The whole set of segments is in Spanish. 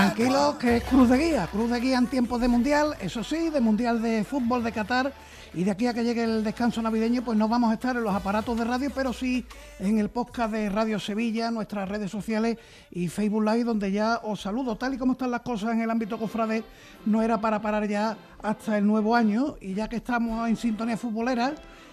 Tranquilo, que es Cruz de Guía. Cruz de Guía en tiempos de Mundial, eso sí, de Mundial de Fútbol de Qatar. Y de aquí a que llegue el descanso navideño, pues no vamos a estar en los aparatos de radio, pero sí en el podcast de Radio Sevilla, nuestras redes sociales y Facebook Live, donde ya os saludo. Tal y como están las cosas en el ámbito cofrade, no era para parar ya hasta el nuevo año. Y ya que estamos en sintonía futbolera,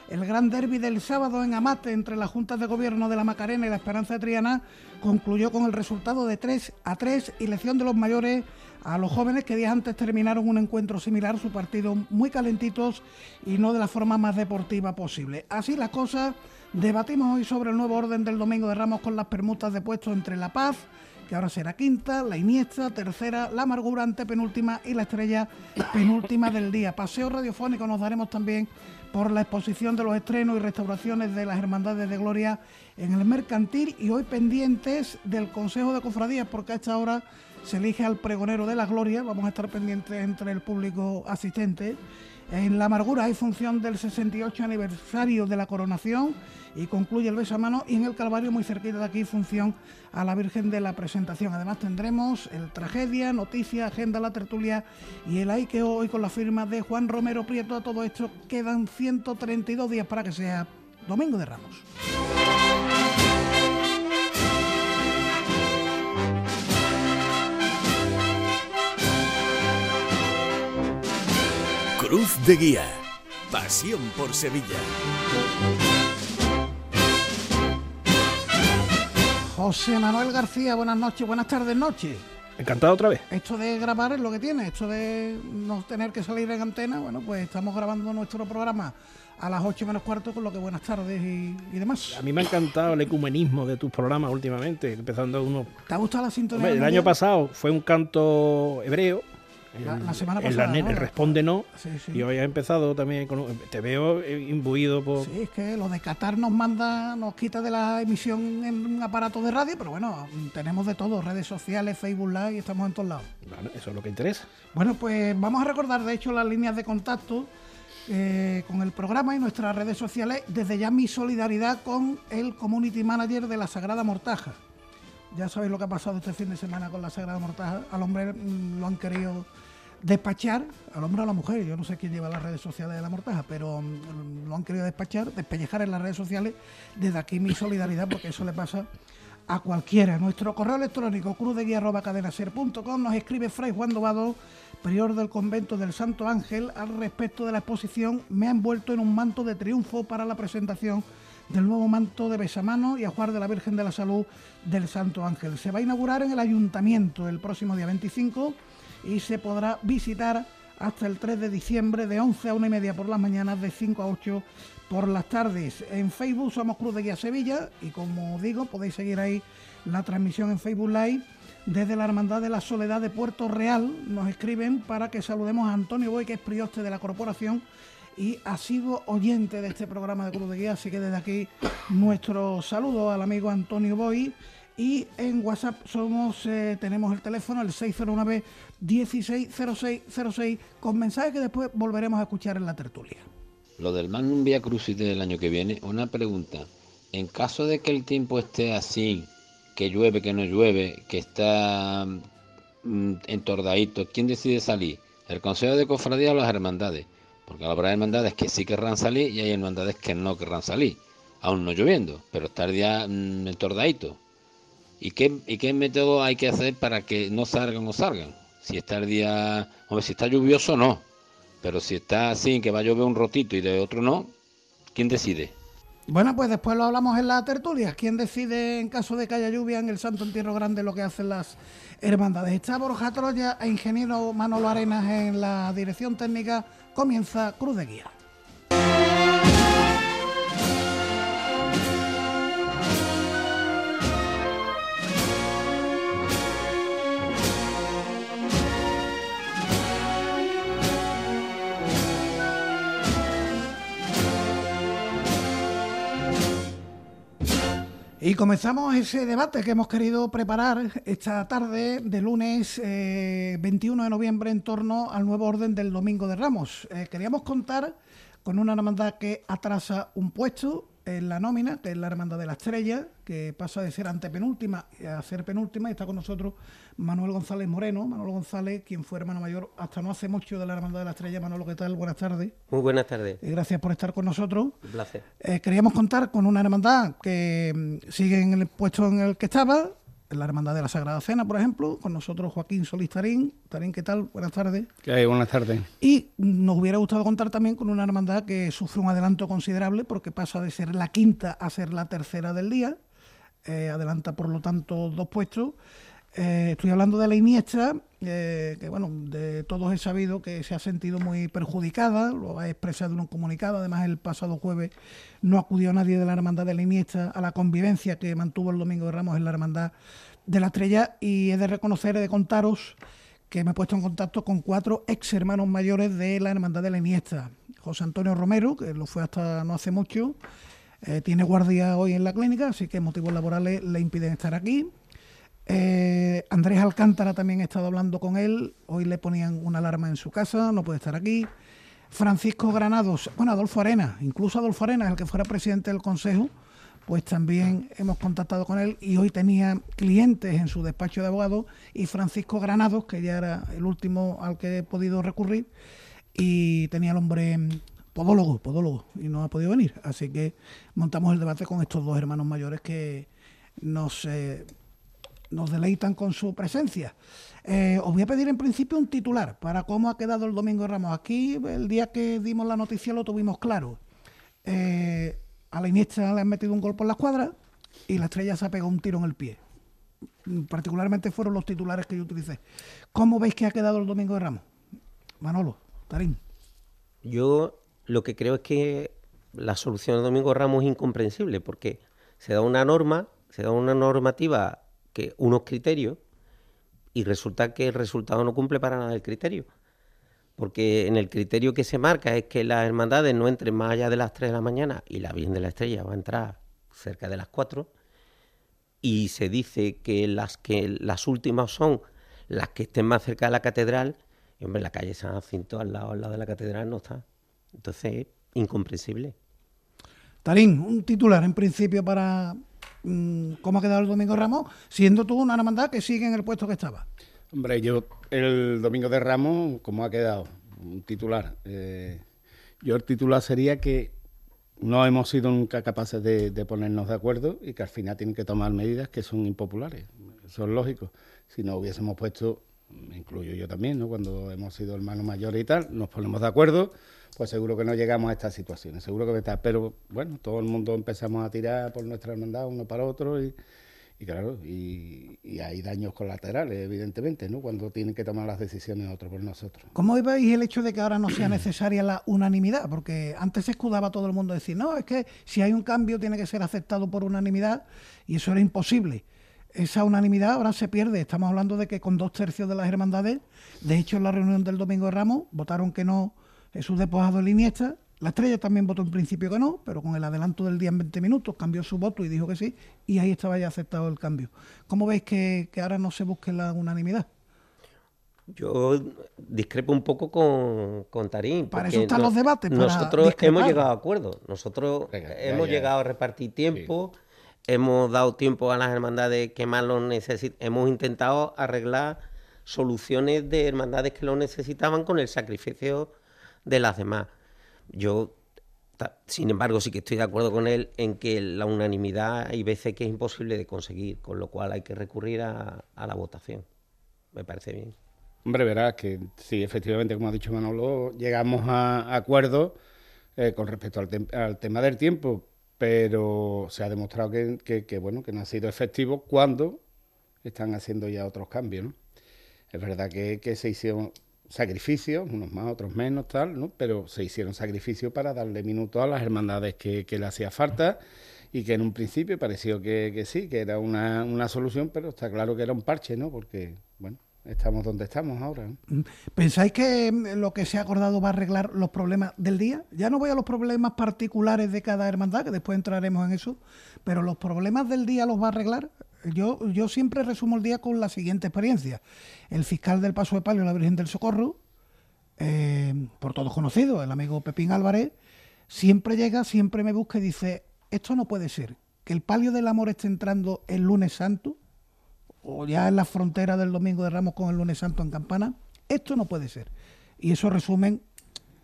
el gran derby del sábado en Amate entre las juntas de gobierno de la Macarena y la Esperanza de Triana concluyó con el resultado de 3 a 3 y lección de los mayores a los jóvenes que días antes terminaron un encuentro similar, su partido muy calentitos y no de la forma más deportiva posible. Así las cosas, debatimos hoy sobre el nuevo orden del Domingo de Ramos con las permutas de puestos entre La Paz, que ahora será quinta, la Iniesta, tercera, la Amargura antepenúltima y la Estrella penúltima del día. Paseo radiofónico nos daremos también por la exposición de los estrenos y restauraciones de las Hermandades de Gloria en el Mercantil y hoy pendientes del Consejo de Cofradías porque a esta hora se elige al pregonero de la Gloria, vamos a estar pendientes entre el público asistente. En La Amargura hay función del 68 aniversario de la coronación y concluye el besamano y en el Calvario muy cerquita de aquí función a la Virgen de la Presentación. Además tendremos el Tragedia, Noticia, Agenda La Tertulia y el que hoy con la firma de Juan Romero Prieto. A todo esto quedan 132 días para que sea Domingo de Ramos. Cruz de Guía. Pasión por Sevilla. José Manuel García, buenas noches, buenas tardes, noches. Encantado otra vez. Esto de grabar es lo que tiene, esto de no tener que salir en antena, bueno, pues estamos grabando nuestro programa a las 8 menos cuarto, con lo que buenas tardes y, demás. A mí me ha encantado el ecumenismo de tus programas últimamente, empezando uno... ¿Te ha gustado la sintonía? el año pasado fue un canto hebreo la, semana pasada. El responde no. Y hoy ha empezado también con. Te veo imbuido por. Sí, es que lo de Qatar nos manda, nos quita de la emisión en un aparato de radio, pero bueno, tenemos de todo: redes sociales, Facebook Live, y estamos en todos lados. Bueno, eso es lo que interesa. Bueno, pues vamos a recordar, de hecho, las líneas de contacto. Eh, con el programa y nuestras redes sociales, desde ya mi solidaridad con el community manager de la Sagrada Mortaja. Ya sabéis lo que ha pasado este fin de semana con la Sagrada Mortaja. Al hombre mm, lo han querido despachar al hombre o a la mujer, yo no sé quién lleva las redes sociales de la mortaja, pero mm, lo han querido despachar, despellejar en las redes sociales. Desde aquí mi solidaridad, porque eso le pasa a cualquiera. Nuestro correo electrónico cruzdeguía.cadenaser.com nos escribe Fray Juan Dobado, prior del convento del Santo Ángel, al respecto de la exposición Me ha envuelto en un manto de triunfo para la presentación del nuevo manto de besamano y ajuar de la Virgen de la Salud del Santo Ángel. Se va a inaugurar en el ayuntamiento el próximo día 25 y se podrá visitar hasta el 3 de diciembre de 11 a 1 y media por las mañanas, de 5 a 8 por las tardes. En Facebook somos Cruz de Guía Sevilla y como digo podéis seguir ahí la transmisión en Facebook Live desde la Hermandad de la Soledad de Puerto Real. Nos escriben para que saludemos a Antonio Boy, que es prioste de la corporación y ha sido oyente de este programa de Cruz de Guía, así que desde aquí nuestro saludo al amigo Antonio Boy y en WhatsApp somos eh, tenemos el teléfono el 609 160606 con mensajes que después volveremos a escuchar en la tertulia. Lo del Magnum Via Crucis del año que viene, una pregunta. En caso de que el tiempo esté así, que llueve, que no llueve, que está mm, entordadito, ¿quién decide salir? ¿El Consejo de Cofradía o las hermandades? Porque habrá hermandades que sí querrán salir y hay hermandades que no querrán salir, aún no lloviendo, pero estar ya mm, entordadito. ¿Y qué, ¿Y qué método hay que hacer para que no salgan o salgan? Si está el día, hombre, si está lluvioso no, pero si está así, que va a llover un rotito y de otro no, ¿quién decide? Bueno, pues después lo hablamos en la tertulia. ¿Quién decide en caso de que haya lluvia en el Santo Entierro Grande lo que hacen las hermandades? Está Borja Troya e ingeniero Manolo Arenas en la dirección técnica. Comienza Cruz de Guía. Y comenzamos ese debate que hemos querido preparar esta tarde de lunes 21 eh, de noviembre en torno al nuevo orden del Domingo de Ramos. Eh, queríamos contar con una hermandad que atrasa un puesto en la nómina, que es la Hermandad de la Estrella, que pasa de ser antepenúltima a ser penúltima, y está con nosotros Manuel González Moreno. Manuel González, quien fue hermano mayor hasta no hace mucho de la Hermandad de la Estrella. Manolo, ¿qué tal? Buenas tardes. Muy buenas tardes. Y gracias por estar con nosotros. Un placer. Eh, queríamos contar con una hermandad que mm, sigue en el puesto en el que estaba, la Hermandad de la Sagrada Cena, por ejemplo, con nosotros Joaquín Solís Tarín. Tarín, ¿qué tal? Buenas tardes. ¿Qué hay? Buenas tardes. Y nos hubiera gustado contar también con una hermandad que sufre un adelanto considerable porque pasa de ser la quinta a ser la tercera del día. Eh, adelanta, por lo tanto, dos puestos. Eh, estoy hablando de la Iniestra, eh, que bueno, de todos he sabido que se ha sentido muy perjudicada, lo ha expresado en un comunicado, además el pasado jueves no acudió nadie de la Hermandad de la Iniestra a la convivencia que mantuvo el Domingo de Ramos en la Hermandad de la Estrella y he de reconocer, he de contaros que me he puesto en contacto con cuatro ex hermanos mayores de la Hermandad de la Iniestra. José Antonio Romero, que lo fue hasta no hace mucho, eh, tiene guardia hoy en la clínica, así que motivos laborales le impiden estar aquí. Eh, Andrés Alcántara también he estado hablando con él. Hoy le ponían una alarma en su casa, no puede estar aquí. Francisco Granados, bueno, Adolfo Arena, incluso Adolfo Arena, el que fuera presidente del Consejo, pues también hemos contactado con él y hoy tenía clientes en su despacho de abogados y Francisco Granados, que ya era el último al que he podido recurrir, y tenía el hombre podólogo, podólogo, y no ha podido venir. Así que montamos el debate con estos dos hermanos mayores que nos... Eh, nos deleitan con su presencia. Eh, os voy a pedir en principio un titular para cómo ha quedado el Domingo de Ramos. Aquí el día que dimos la noticia lo tuvimos claro. Eh, a la Iniestra le han metido un gol por la escuadra y la estrella se ha pegado un tiro en el pie. Particularmente fueron los titulares que yo utilicé. ¿Cómo veis que ha quedado el Domingo de Ramos? Manolo, Tarín. Yo lo que creo es que la solución del Domingo de Ramos es incomprensible porque se da una norma, se da una normativa unos criterios y resulta que el resultado no cumple para nada el criterio. Porque en el criterio que se marca es que las hermandades no entren más allá de las 3 de la mañana y la Virgen de la Estrella va a entrar cerca de las 4 y se dice que las que las últimas son las que estén más cerca de la catedral y hombre la calle San Jacinto al lado, al lado de la catedral no está entonces incomprensible Tarín, un titular en principio para, cómo ha quedado el Domingo Ramos, siendo tú una hermandad que sigue en el puesto que estaba. Hombre, yo el Domingo de Ramos, ¿cómo ha quedado? Un titular. Eh, yo el titular sería que no hemos sido nunca capaces de, ponernos de acuerdo y que al final tienen que tomar medidas que son impopulares. Eso es lógico. Si no hubiésemos puesto, me incluyo yo también, ¿no? cuando hemos sido hermanos mayores y tal, nos ponemos de acuerdo pues seguro que no llegamos a estas situaciones, seguro que está. Pero bueno, todo el mundo empezamos a tirar por nuestra hermandad uno para otro y, claro, y, hay daños colaterales, evidentemente, ¿no? Cuando tienen que tomar las decisiones otros por nosotros. ¿Cómo veis el hecho de que ahora no sea necesaria la unanimidad? Porque antes se escudaba todo el mundo decir, no, es que si hay un cambio tiene que ser aceptado por unanimidad y eso era imposible. Esa unanimidad ahora se pierde. Estamos hablando de que con dos tercios de las hermandades, de hecho en la reunión del Domingo de Ramos, votaron que no Jesús despojado de Iniesta. La estrella también votó en principio que no, pero con el adelanto del día en 20 minutos cambió su voto y dijo que sí, y ahí estaba ya aceptado el cambio. ¿Cómo veis que, ahora no se busque la unanimidad? Yo discrepo un poco con, con Tarín. Para eso están los debates. nosotros hemos llegado a acuerdos. Nosotros hemos llegado a repartir tiempo, hemos dado tiempo a las hermandades que más lo necesitan. Hemos intentado arreglar soluciones de hermandades que lo necesitaban con el sacrificio de las demás. Yo, sin embargo, sí que estoy de acuerdo con él en que la unanimidad hay veces que es imposible de conseguir, con lo cual hay que recurrir a, la votación. Me parece bien. Hombre, verás que sí, efectivamente, como ha dicho Manolo, llegamos a acuerdos eh, con respecto al, tema del tiempo, pero se ha demostrado que, bueno, que no ha sido efectivo cuando están haciendo ya otros cambios. Es verdad que, que se hicieron sacrificios, unos más, otros menos, tal, ¿no? Pero se hicieron sacrificios para darle minutos a las hermandades que, le hacía falta y que en un principio pareció que, sí, que era una, una, solución, pero está claro que era un parche, ¿no? Porque, bueno, estamos donde estamos ahora. Mm. ¿Pensáis que mm, lo que se ha acordado va a arreglar los problemas del día? Ya no voy a los problemas particulares de cada hermandad, que después entraremos en eso, pero los problemas del día los va a arreglar. Yo, yo siempre resumo el día con la siguiente experiencia. El fiscal del Paso de Palio, la Virgen del Socorro, eh, por todos conocidos, el amigo Pepín Álvarez, siempre llega, siempre me busca y dice, esto no puede ser, que el palio del amor esté entrando el lunes santo, o ya en la frontera del Domingo de Ramos con el lunes santo en Campana, esto no puede ser. Y eso resumen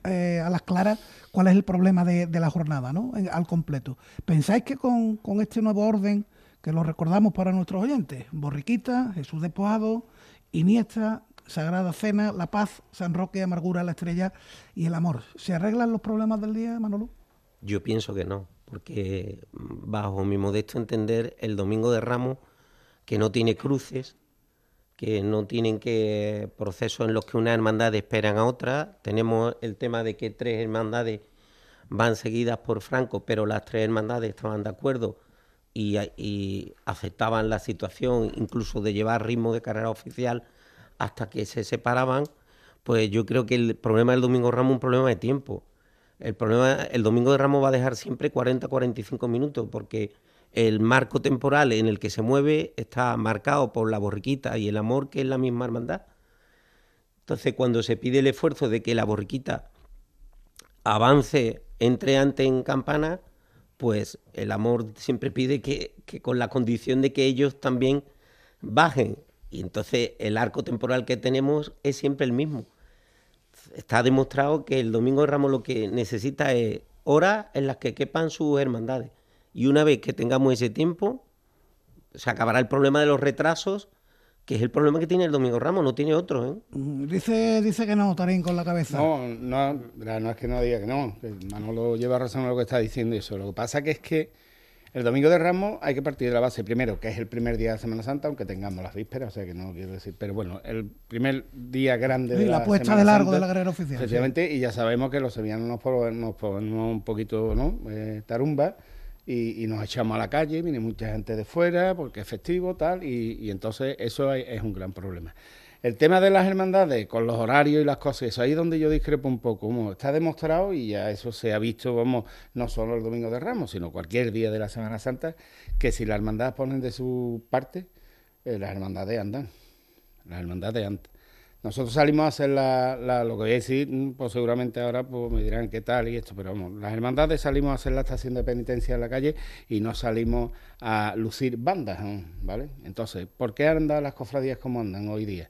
eh, a las claras cuál es el problema de, la jornada, ¿no? al completo. ¿Pensáis que con, con, este nuevo orden, que lo recordamos para nuestros oyentes, Borriquita, Jesús Despojado, Iniesta, Sagrada Cena, La Paz, San Roque, Amargura, La Estrella y el Amor, ¿se arreglan los problemas del día, Manolo? Yo pienso que no, porque bajo mi modesto entender, el Domingo de Ramos que no tiene cruces, que no tienen que procesos en los que una hermandad esperan a otra. Tenemos el tema de que tres hermandades van seguidas por Franco, pero las tres hermandades estaban de acuerdo y, aceptaban la situación, incluso de llevar ritmo de carrera oficial hasta que se separaban. Pues yo creo que el problema del Domingo Ramos es un problema de tiempo. El problema, el Domingo de Ramos va a dejar siempre 40-45 minutos, porque el marco temporal en el que se mueve está marcado por la borriquita y el amor, que es la misma hermandad. Entonces, cuando se pide el esfuerzo de que la borriquita avance, entre antes en campana, pues el amor siempre pide que, que, con la condición de que ellos también bajen. Y entonces el arco temporal que tenemos es siempre el mismo. Está demostrado que el Domingo de Ramos lo que necesita es horas en las que quepan sus hermandades y una vez que tengamos ese tiempo, se acabará el problema de los retrasos, que es el problema que tiene el Domingo Ramos, no tiene otro. ¿eh? Mm, dice, dice que no, Tarín, con la cabeza. No, no, no es que no diga que no, que Manolo lleva razón a lo que está diciendo eso. Lo que pasa que es que el Domingo de Ramos hay que partir de la base primero, que es el primer día de Semana Santa, aunque tengamos las vísperas, o sea que no quiero decir, pero bueno, el primer día grande de la, puesta de largo de la carrera oficial. Efectivamente, y ya sabemos que los sevillanos nos ponemos, un poquito, ¿no? Eh, tarumba y, nos echamos a la calle, viene mucha gente de fuera porque es festivo, tal, y, entonces eso es, un gran problema. El tema de las hermandades, con los horarios y las cosas, eso ahí es donde yo discrepo un poco. Como está demostrado y ya eso se ha visto, vamos, no solo el Domingo de Ramos, sino cualquier día de la Semana Santa, que si las hermandades ponen de su parte, eh, las hermandades andan. Las hermandades andan. Nosotros salimos a hacer la, lo que voy a decir, mm, pues seguramente ahora pues me dirán qué tal y esto, pero vamos, las hermandades salimos a hacer la estación de penitencia en la calle y no salimos a lucir bandas, ¿vale? Entonces, ¿por qué andan las cofradías como andan hoy día?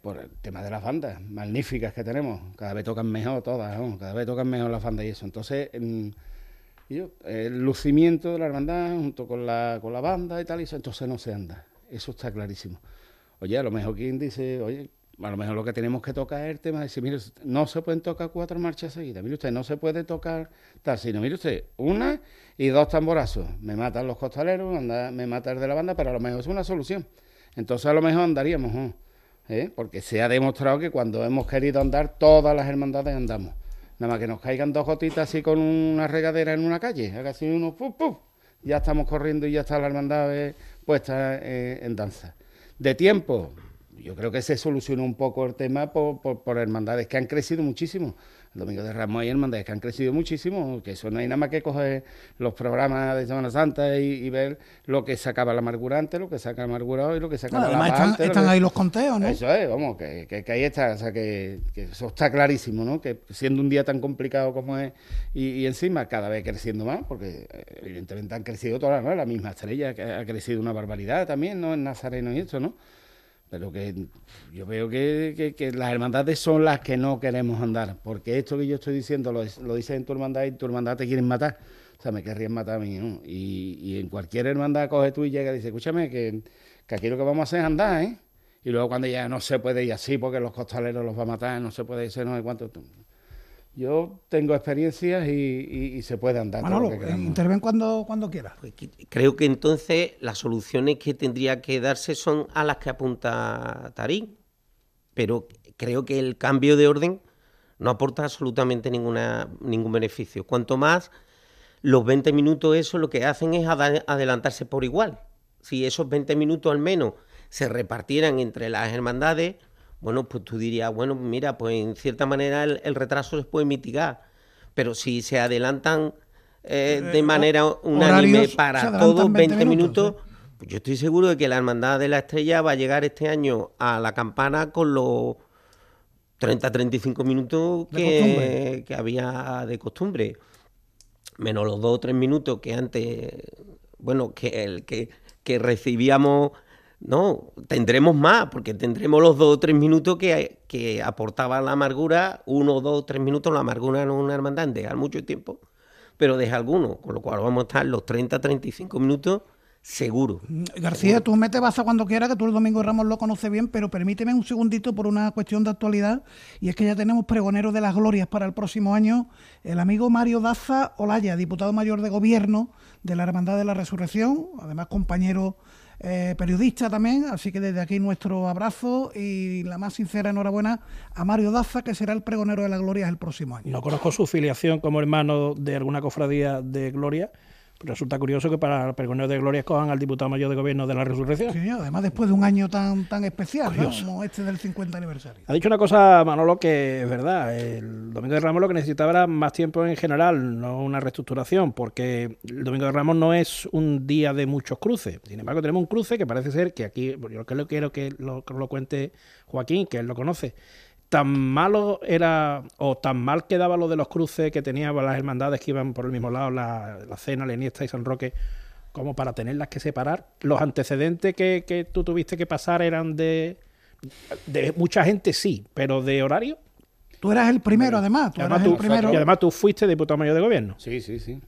Por el tema de las bandas magníficas que tenemos, cada vez tocan mejor todas, cada vez tocan mejor las bandas y eso. Entonces, el lucimiento de la hermandad junto con la, con la banda y tal, y eso, entonces no se anda, eso está clarísimo. Oye, a lo mejor quien dice, oye, a lo mejor lo que tenemos que tocar es el tema de decir, mire, no se pueden tocar cuatro marchas seguidas, mire usted, no se puede tocar tal, sino, mire usted, una y dos tamborazos. Me matan los costaleros, me mata el de la banda, pero a lo mejor es una solución. Entonces a lo mejor andaríamos, ¿eh? porque se ha demostrado que cuando hemos querido andar, todas las hermandades andamos. Nada más que nos caigan dos gotitas así con una regadera en una calle, haga así uno, ¡pum, pum! Ya estamos corriendo y ya está la hermandad eh, puesta eh, en danza. De tiempo, yo creo que se solucionó un poco el tema por, por, hermandades que han crecido muchísimo. El Domingo de Ramos hay hermandades que han crecido muchísimo, que eso no hay nada más que coger los programas de Semana Santa y, ver lo que sacaba la amargura antes, lo que saca la amargura hoy, lo que saca la están, están ahí los conteos, ¿no? Eso es, vamos, que, que, ahí está, o sea, que, eso está clarísimo, ¿no? Que siendo un día tan complicado como es y, encima cada vez creciendo más, porque eh, evidentemente han crecido todas, ¿no? La misma estrella que ha crecido una barbaridad también, ¿no? En Nazareno y esto, ¿no? Pero que yo veo que, las hermandades son las que no queremos andar, porque esto que yo estoy diciendo lo, lo dices en tu hermandad y tu hermandad te quieren matar. O sea, me querrían matar a mí, ¿no? Y, en cualquier hermandad coge tú y llega y dice, escúchame, que, aquí lo que vamos a hacer es andar, ¿eh? Y luego cuando ya no se puede ir así porque los costaleros los va a matar, no se puede ir, no sé cuánto. Yo tengo experiencias y, se puede andar. Manolo, interven cuando, cuando quiera. Pues creo que entonces las soluciones que tendría que darse son a las que apunta Tarín, pero creo que el cambio de orden no aporta absolutamente ninguna, ningún beneficio. Cuanto más los 20 minutos, eso lo que hacen es adelantarse por igual. Si esos 20 minutos al menos se repartieran entre las hermandades, bueno, pues tú dirías, bueno, mira, pues en cierta manera el, retraso se puede mitigar, pero si se adelantan eh, de manera unánime para todos 20, minutos, pues yo estoy seguro de que la Hermandad de la Estrella va a llegar este año a la campana con los 30-35 minutos que, que, había de costumbre, menos los 2 o 3 minutos que antes, bueno, que el que, que recibíamos no, tendremos más, porque tendremos los dos o tres minutos que, que aportaba la amargura, uno, dos, tres minutos, la amargura en una hermandad, dejar mucho tiempo, pero deja alguno, con lo cual vamos a estar los 30, 35 minutos seguro. García, tú mete baza cuando quieras, que tú el Domingo Ramos lo conoces bien, pero permíteme un segundito por una cuestión de actualidad, y es que ya tenemos pregonero de las glorias para el próximo año, el amigo Mario Daza Olaya, diputado mayor de gobierno de la Hermandad de la Resurrección, además compañero eh, periodista también, así que desde aquí nuestro abrazo y la más sincera enhorabuena a Mario Daza, que será el pregonero de la Gloria el próximo año. No conozco su filiación como hermano de alguna cofradía de Gloria, resulta curioso que para pregonero de Gloria escojan al diputado mayor de gobierno de la resurrección. Sí, además después de un año tan, tan especial como este del 50 aniversario. Ha dicho una cosa, Manolo, que es verdad. El Domingo de Ramos lo que necesitaba era más tiempo en general, no una reestructuración, porque el Domingo de Ramos no es un día de muchos cruces. Sin embargo, tenemos un cruce que parece ser que aquí, yo lo quiero que lo, que lo cuente Joaquín, que él lo conoce tan malo era o tan mal quedaba lo de los cruces que tenían las hermandades que iban por el mismo lado, la, Cena, la Iniesta y San Roque, como para tenerlas que separar. Los antecedentes que, que tú tuviste que pasar eran de, de mucha gente, sí, pero de horario. Tú eras el primero, además. Tú además el primero. Y además tú fuiste diputado mayor de gobierno. Sí, sí, sí.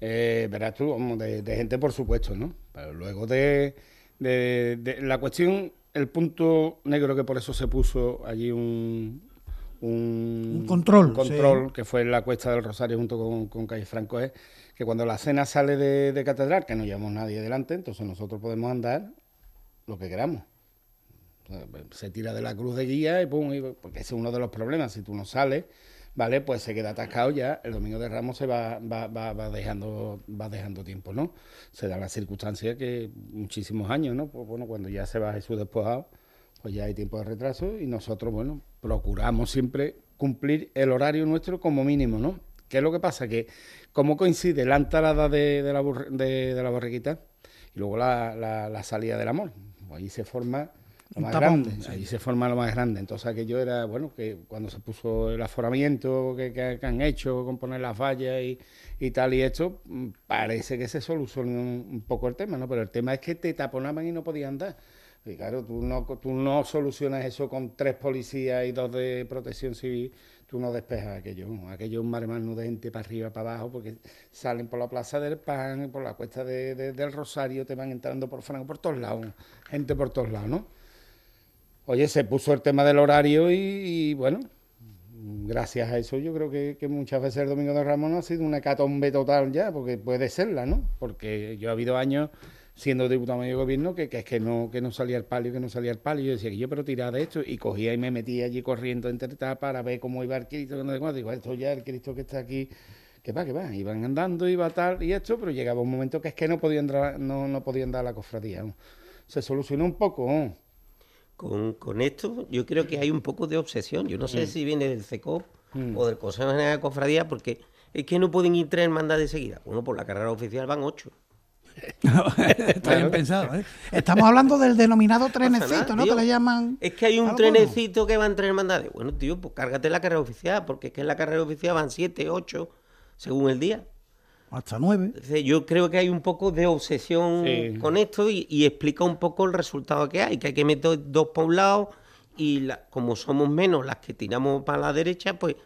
Eh, verás tú, de, de, gente, por supuesto, ¿no? Pero luego de, de la cuestión el punto negro que por eso se puso allí un, un, control, control que fue en la Cuesta del Rosario junto con, con Calle Franco es que cuando la cena sale de, catedral, que no llevamos nadie delante, entonces nosotros podemos andar lo que queramos. Se tira de la cruz de guía y pum, porque ese es uno de los problemas. Si tú no sales, ¿vale? Pues se queda atascado ya, el domingo de Ramos se va, va, va, dejando, va dejando tiempo, ¿no? Se da la circunstancia que muchísimos años, ¿no? Pues bueno, cuando ya se va Jesús despojado, pues ya hay tiempo de retraso y nosotros, bueno, procuramos siempre cumplir el horario nuestro como mínimo, ¿no? ¿Qué es lo que pasa? Que como coincide la entrada de, la, de, borriquita y luego la, la, salida del amor, pues ahí se forma lo más grande, ahí se forma lo más grande. Entonces aquello era, bueno, que cuando se puso el aforamiento que, han hecho con poner las vallas y, y, tal y esto, mm, parece que se solucionó un, poco el tema, ¿no? Pero el tema es que te taponaban y no podían andar. Y claro, tú no, tú no solucionas eso con tres policías y dos de protección civil, tú no despejas aquello. Aquello es un maremano de gente para arriba, para abajo, porque salen por la Plaza del Pan, por la Cuesta del Rosario, te van entrando por Franco, por todos lados, gente por todos lados, ¿no? Oye, se puso el tema del horario y, bueno, gracias a eso yo creo que, muchas veces el Domingo de Ramón ha sido una hecatombe total ya, porque puede serla, ¿no? Porque yo he habido años siendo diputado de gobierno que, es que no, que no salía el palio, que no salía el palio. Yo decía que yo pero tiraba de esto y cogía y me metía allí corriendo entre etapas para ver cómo iba el Cristo. Digo, esto ya el Cristo que está aquí, que va, que va. Iban andando, iba tal y esto, pero llegaba un momento que es que no podían no, no podían dar la cofradía. Se solucionó un poco. ¿no? Con, esto yo creo que hay un poco de obsesión. Yo no sé mm. si viene del CECOP mm. o del Consejo General de Cofradía, porque es que no pueden ir tres hermandades de seguida. Bueno, por la carrera oficial van ocho. Está bien pensado, ¿eh? Estamos hablando del denominado trenecito, ¿no? que le llaman. Es que hay un trenecito que va en tres hermandades. Bueno, tío, pues cárgate la carrera oficial, porque es que en la carrera oficial van siete, ocho, según el día hasta nueve. Yo creo que hay un poco de obsesión con esto y, explica un poco el resultado que hay, que hay que meter dos por un lado y como somos menos las que tiramos para la derecha, pues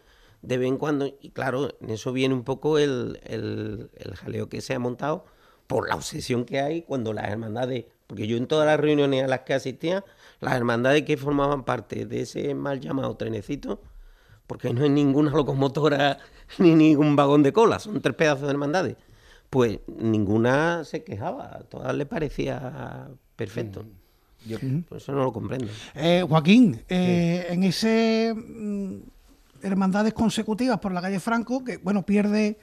de vez en cuando, y claro, en eso viene un poco el, el, jaleo que se ha montado por la obsesión que hay cuando las hermandades, porque yo en todas las reuniones a las que asistía, las hermandades que formaban parte de ese mal llamado trenecito, porque no hay ninguna locomotora ni ningún vagón de cola, son tres pedazos de hermandades. Pues ninguna se quejaba, a todas le parecía perfecto. Mm. Yo por eso no lo comprendo. Eh, Joaquín, eh, en ese mm, hermandades consecutivas por la calle Franco, que bueno, pierde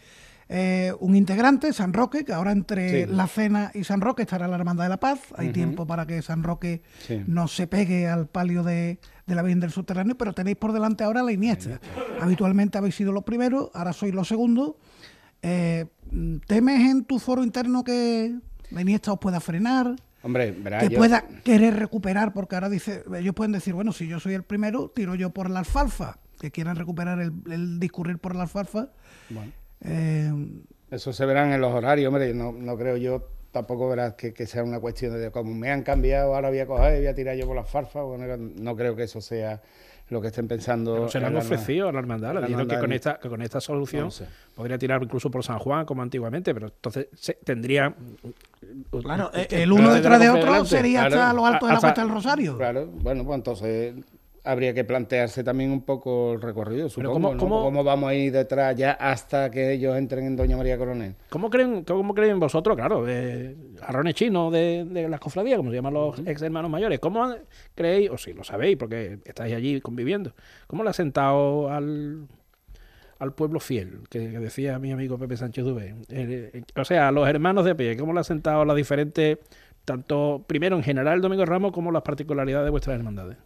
eh, un integrante, San Roque, que ahora entre la cena y San Roque estará la Hermandad de la Paz. Hay tiempo para que San Roque no se pegue al palio de, la Virgen del Subterráneo, pero tenéis por delante ahora la Iniesta. Habitualmente habéis sido los primeros, ahora sois los segundos. Eh, ¿Temes en tu foro interno que la Iniesta os pueda frenar? Hombre, que pueda querer recuperar, porque ahora dice, ellos pueden decir, bueno, si yo soy el primero, tiro yo por la alfalfa, que quieran recuperar el, discurrir por la alfalfa. Eh, Eso se verán en los horarios, hombre, no, no creo yo tampoco verás que, sea una cuestión de como me han cambiado, ahora voy a coger y voy a tirar yo por la alfalfa, bueno, no creo que eso sea lo que estén pensando. se lo han ofrecido a la hermandad, le dijeron que con esta, que con esta solución podría tirar incluso por San Juan como antiguamente, pero entonces se, tendría. Claro, el uno detrás de otro sería hasta lo alto de la Puerta del Rosario. Claro, bueno, pues entonces habría que plantearse también un poco el recorrido, supongo, cómo, vamos a ir detrás ya hasta que ellos entren en Doña María Coronel? ¿Cómo creen, cómo creen vosotros, claro, eh, arrones chinos de, de las cofradías, como se llaman los ex hermanos mayores, cómo creéis, o si lo sabéis, porque estáis allí conviviendo, cómo le ha sentado al, al pueblo fiel, que, decía mi amigo Pepe Sánchez Dubé? Eh, eh, o sea, a los hermanos de pie, ¿cómo le ha sentado las diferentes, tanto primero en general el Domingo Ramos como las particularidades de vuestras hermandades?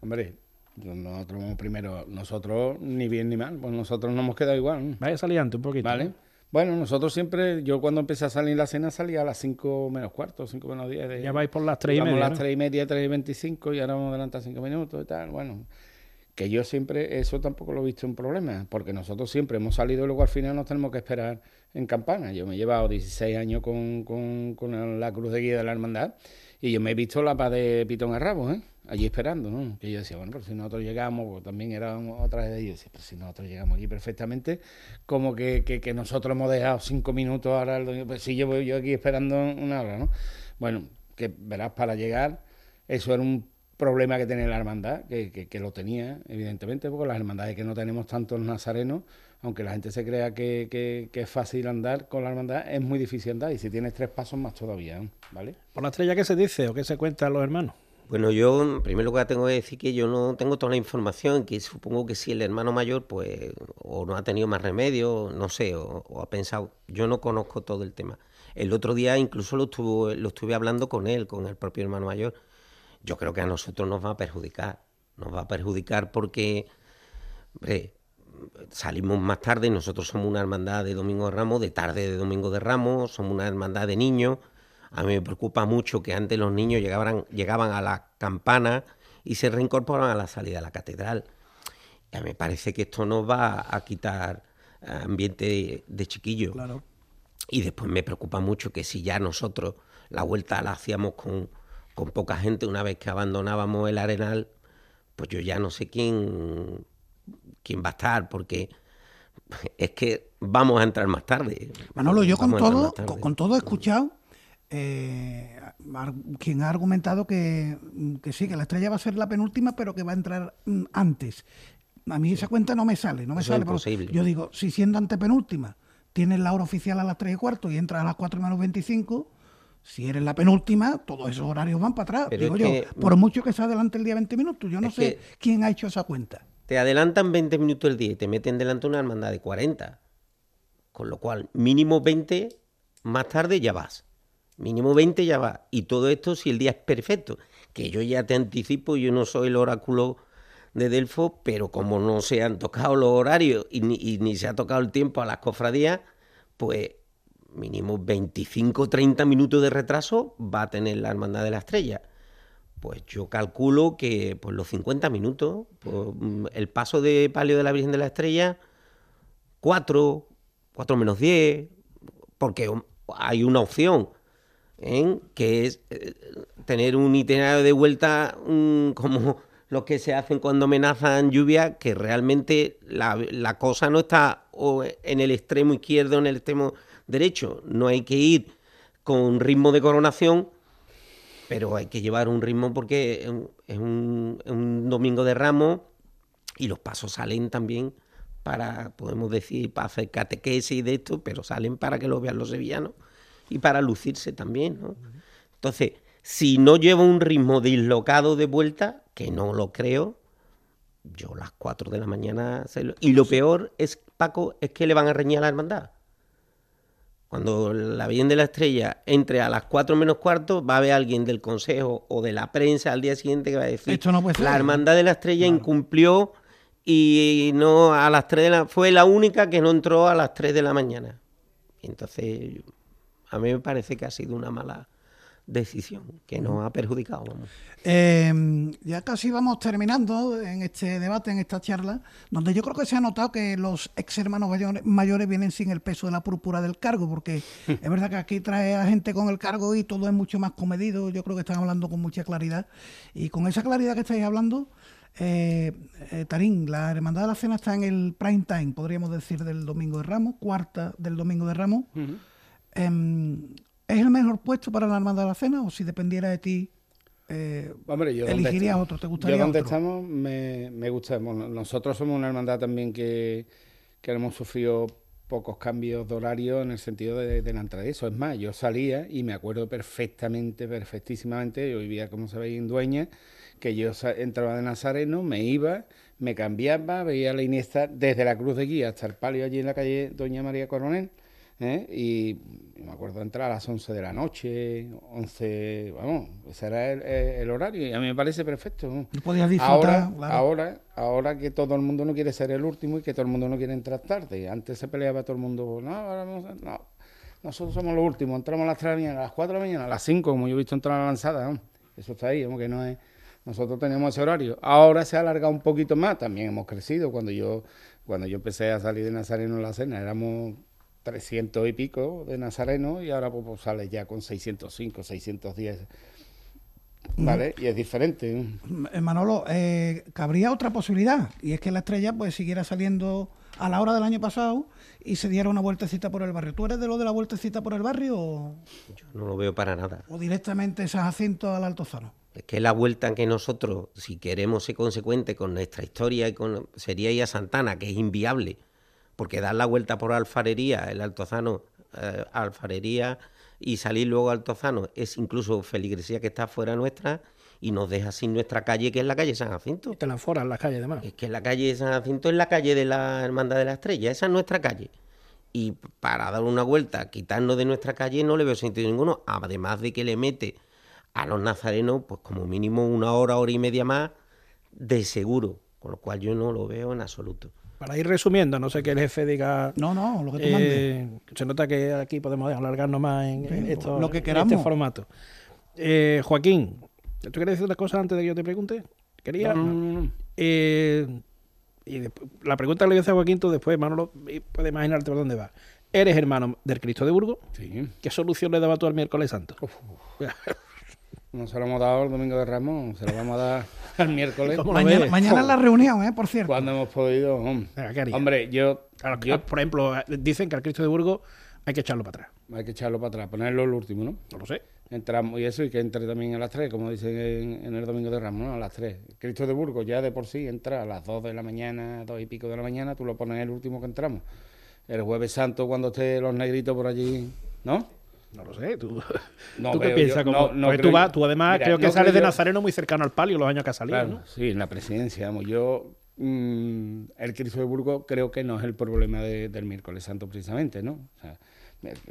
Hombre, nosotros primero, nosotros ni bien ni mal, pues nosotros nos hemos quedado igual. Vaya saliente un poquito. Vale. Bueno, nosotros siempre, yo cuando empecé a salir la cena salía a las 5 menos cuarto, 5 menos 10. De, ya vais por las 3 y media. a las 3 y media, 3 y 25 y ahora vamos adelantar 5 minutos y tal. Bueno, que yo siempre, eso tampoco lo he visto un problema, porque nosotros siempre hemos salido y luego al final nos tenemos que esperar en campana. Yo me he llevado 16 años con, con, con la cruz de guía de la hermandad y yo me he visto la paz de Pitón a Rabo, ¿eh? Allí esperando, ¿no? Que yo decía, bueno, pero si nosotros llegamos, pues también era otra vez de ellos, pero si nosotros llegamos aquí perfectamente, como que, que, nosotros hemos dejado cinco minutos ahora, pues si llevo yo aquí esperando una hora, ¿no? Bueno, que verás, para llegar, eso era un problema que tenía la hermandad, que, que, lo tenía, evidentemente, porque las hermandades que no tenemos tantos nazarenos, aunque la gente se crea que, es fácil andar con la hermandad, es muy difícil andar, y si tienes tres pasos más todavía, ¿vale? ¿Por la estrella qué se dice o qué se cuentan los hermanos? Bueno, yo en primer lugar tengo que decir que yo no tengo toda la información, que supongo que si el hermano mayor pues o no ha tenido más remedio, no sé, o, ha pensado, yo no conozco todo el tema. El otro día incluso lo, estuvo, lo estuve hablando con él, con el propio hermano mayor. Yo creo que a nosotros nos va a perjudicar, nos va a perjudicar porque, hombre, salimos más tarde, nosotros somos una hermandad de Domingo de Ramos, de tarde de Domingo de Ramos, somos una hermandad de niños a mí me preocupa mucho que antes los niños llegaban, llegaban a la campana y se reincorporaban a la salida de la catedral. Ya me parece que esto nos va a quitar ambiente de, chiquillo. Claro. Y después me preocupa mucho que si ya nosotros la vuelta la hacíamos con, con poca gente una vez que abandonábamos el arenal, pues yo ya no sé quién, quién va a estar, porque es que vamos a entrar más tarde. Manolo, yo con todo, con, todo he escuchado eh, quien ha argumentado que, que, sí, que la estrella va a ser la penúltima, pero que va a entrar mm, antes. A mí esa cuenta no me sale, no me sale. Yo digo, si siendo antepenúltima, tienes la hora oficial a las 3 y cuarto y entras a las 4 menos 25, si eres la penúltima, todos esos horarios van para atrás. digo yo, por mucho que se adelante el día 20 minutos, yo no sé quién ha hecho esa cuenta. Te adelantan 20 minutos el día y te meten delante una hermandad de 40. Con lo cual, mínimo 20, más tarde ya vas mínimo 20 ya va. Y todo esto si el día es perfecto. Que yo ya te anticipo, yo no soy el oráculo de Delfo, pero como no se han tocado los horarios y ni, se ha tocado el tiempo a las cofradías, pues mínimo 25 30 minutos de retraso va a tener la Hermandad de la Estrella. Pues yo calculo que pues los 50 minutos, pues, el paso de palio de la Virgen de la Estrella, 4, 4 menos 10, porque hay una opción ¿eh? que es eh, tener un itinerario de vuelta como los que se hacen cuando amenazan lluvia, que realmente la, cosa no está en el extremo izquierdo o en el extremo derecho. No hay que ir con ritmo de coronación, pero hay que llevar un ritmo porque es un, domingo de ramos y los pasos salen también para, podemos decir, para hacer catequesis y de esto, pero salen para que lo vean los sevillanos y para lucirse también, ¿no? Entonces, si no llevo un ritmo dislocado de vuelta, que no lo creo, yo las 4 de la mañana... Y lo peor es Paco, es que le van a reñir a la hermandad. Cuando la Virgen de la Estrella entre a las 4 menos cuarto, va a haber alguien del consejo o de la prensa al día siguiente que va a decir: Esto no puede ser. La Hermandad de la Estrella incumplió y no a las 3 de la. Fue la única que no entró a las 3 de la mañana. Entonces, a mí me parece que ha sido una mala decisión que nos ha perjudicado. Vamos. Eh, ya casi vamos terminando en este debate, en esta charla, donde yo creo que se ha notado que los ex hermanos mayores, vienen sin el peso de la púrpura del cargo, porque es verdad que aquí trae a gente con el cargo y todo es mucho más comedido. Yo creo que están hablando con mucha claridad. Y con esa claridad que estáis hablando, eh, eh, Tarín, la Hermandad de la Cena está en el prime time, podríamos decir, del Domingo de Ramos, cuarta del Domingo de Ramos. Em, ¿Es el mejor puesto para la Hermandad de la Cena o si dependiera de ti? eh, Hombre, yo donde elegirías otro, ¿te gustaría Yo donde otro? estamos me, me gusta. Bueno, nosotros somos una hermandad también que, que hemos sufrido pocos cambios de horario en el sentido de, de la entrada. Eso es más, yo salía y me acuerdo perfectamente, perfectísimamente, yo vivía, como sabéis, en Dueña, que yo entraba de Nazareno, me iba, me cambiaba, veía la Iniesta desde la Cruz de Guía hasta el palio allí en la calle Doña María Coronel. ¿Eh? Y me acuerdo de entrar a las 11 de la noche, 11, vamos, ese era el, el horario y a mí me parece perfecto. ¿no? Podías disfrutar, Ahora, claro. ahora, ahora que todo el mundo no quiere ser el último y que todo el mundo no quiere entrar tarde. Antes se peleaba todo el mundo, no, ahora vamos a- no. Nosotros somos los últimos, entramos a las 3 de la mañana, a las 4 de la mañana, a las 5, como yo he visto entrar a la lanzada. ¿no? Eso está ahí, como que no es. Nosotros tenemos ese horario. Ahora se ha alargado un poquito más, también hemos crecido. Cuando yo, cuando yo empecé a salir de Nazareno en la cena, éramos 300 y pico de Nazareno y ahora pues, pues, sale ya con 605, 610. ¿Vale? Y es diferente. Eh, Manolo, eh, cabría otra posibilidad, y es que la estrella pues siguiera saliendo a la hora del año pasado y se diera una vueltecita por el barrio. ¿Tú eres de lo de la vueltecita por el barrio o, Yo no lo veo para nada. o directamente San Jacinto al Altozano? Es que la vuelta que nosotros, si queremos ser consecuentes con nuestra historia, y con, sería ir a Santana, que es inviable, porque dar la vuelta por Alfarería, el Altozano, eh, Alfarería, y salir luego a Altozano es incluso feligresía que está fuera nuestra y nos deja sin nuestra calle, que es la calle San Jacinto. Y te la foran las calles, además. Es que la calle de San Jacinto es la calle de la Hermandad de la Estrella, esa es nuestra calle. Y para dar una vuelta, quitarnos de nuestra calle, no le veo sentido ninguno, además de que le mete a los nazarenos, pues como mínimo una hora, hora y media más, de seguro, con lo cual yo no lo veo en absoluto. Para ir resumiendo, no sé que el jefe diga. No, no, lo que tú mandes. eh, se nota que aquí podemos alargarnos más en, en Sí, esto- lo que en queramos. este formato. Eh, Joaquín, ¿tú quieres decir una cosa antes de que yo te pregunte? ¿Quería? No, no, no. Eh, y después- la pregunta que le voy a hacer a Joaquín, tú después, Manolo, puedes imaginarte por dónde va. Eres hermano del Cristo de Burgos. Sí. ¿Qué solución le daba tú al miércoles santo? No se lo hemos dado el domingo de Ramos, se lo vamos a dar el miércoles. ¿Cómo lo Mañana, es la reunión, ¿eh? Por cierto. Cuando hemos podido. Hombre, yo, Claro, yo- por ejemplo, dicen que al Cristo de Burgos hay que echarlo para atrás. hay que echarlo para atrás, ponerlo el último, ¿no? No lo sé. Entramos y eso, y que entre también a las 3, como dicen en, en el domingo de Ramos, ¿no? A las 3. Cristo de Burgos ya de por sí entra a las 2 de la mañana, 2 y pico de la mañana, tú lo pones el último que entramos. El Jueves Santo, cuando esté los negritos por allí, ¿no? No lo sé. ¿Tú, No ¿tú qué piensas? yo- Como- no- tú, vas, tú además Mira, creo que sales creo de yo- Nazareno muy cercano al palio los años que ha salido, Claro, ¿no? sí, en la presidencia, vamos. Yo, mm, el Cristo de Burgos creo que no es el problema de- del miércoles santo precisamente, ¿no? O sea,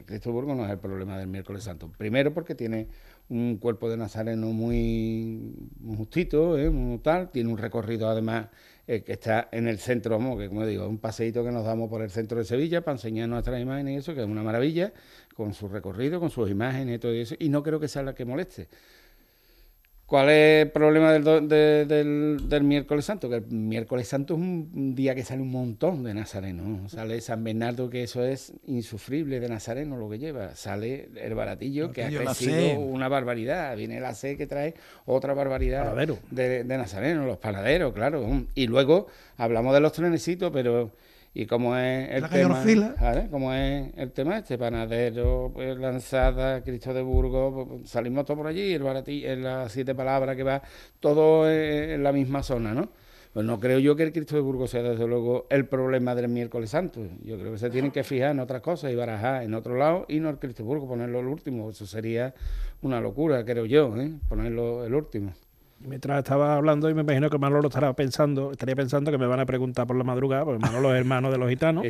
Cristo Burgos no es el problema del miércoles santo. Primero porque tiene un cuerpo de nazareno muy, muy justito, ¿eh? muy tal, tiene un recorrido además eh, que está en el centro, vamos, que como digo, es un paseíto que nos damos por el centro de Sevilla para enseñar nuestras imágenes y eso, que es una maravilla, con su recorrido, con sus imágenes y todo eso, y no creo que sea la que moleste. ¿Cuál es el problema del, do- de- del, del miércoles santo? Que el miércoles santo es un día que sale un montón de nazarenos. ¿no? Sale San Bernardo, que eso es insufrible de nazareno lo que lleva. Sale el baratillo, que ha crecido una barbaridad. Viene la C que trae otra barbaridad de, de nazareno, los panaderos, claro. Y luego hablamos de los trenecitos, pero... ¿Y cómo es el La tema? ¿Cómo es el tema este? Panadero, pues, Lanzada, Cristo de Burgos, pues, salimos todos por allí, el en las siete palabras que va, todo eh, en la misma zona, ¿no? Pues no creo yo que el Cristo de Burgos sea desde luego el problema del miércoles santo. Yo creo que se tienen que fijar en otras cosas y barajar en otro lado y no el Cristo de Burgos, ponerlo el último. Eso sería una locura, creo yo, ¿eh? ponerlo el último. Mientras estaba hablando, y me imagino que Manolo estará pensando, estaría pensando que me van a preguntar por la madrugada, porque Manolo es hermano de los gitanos.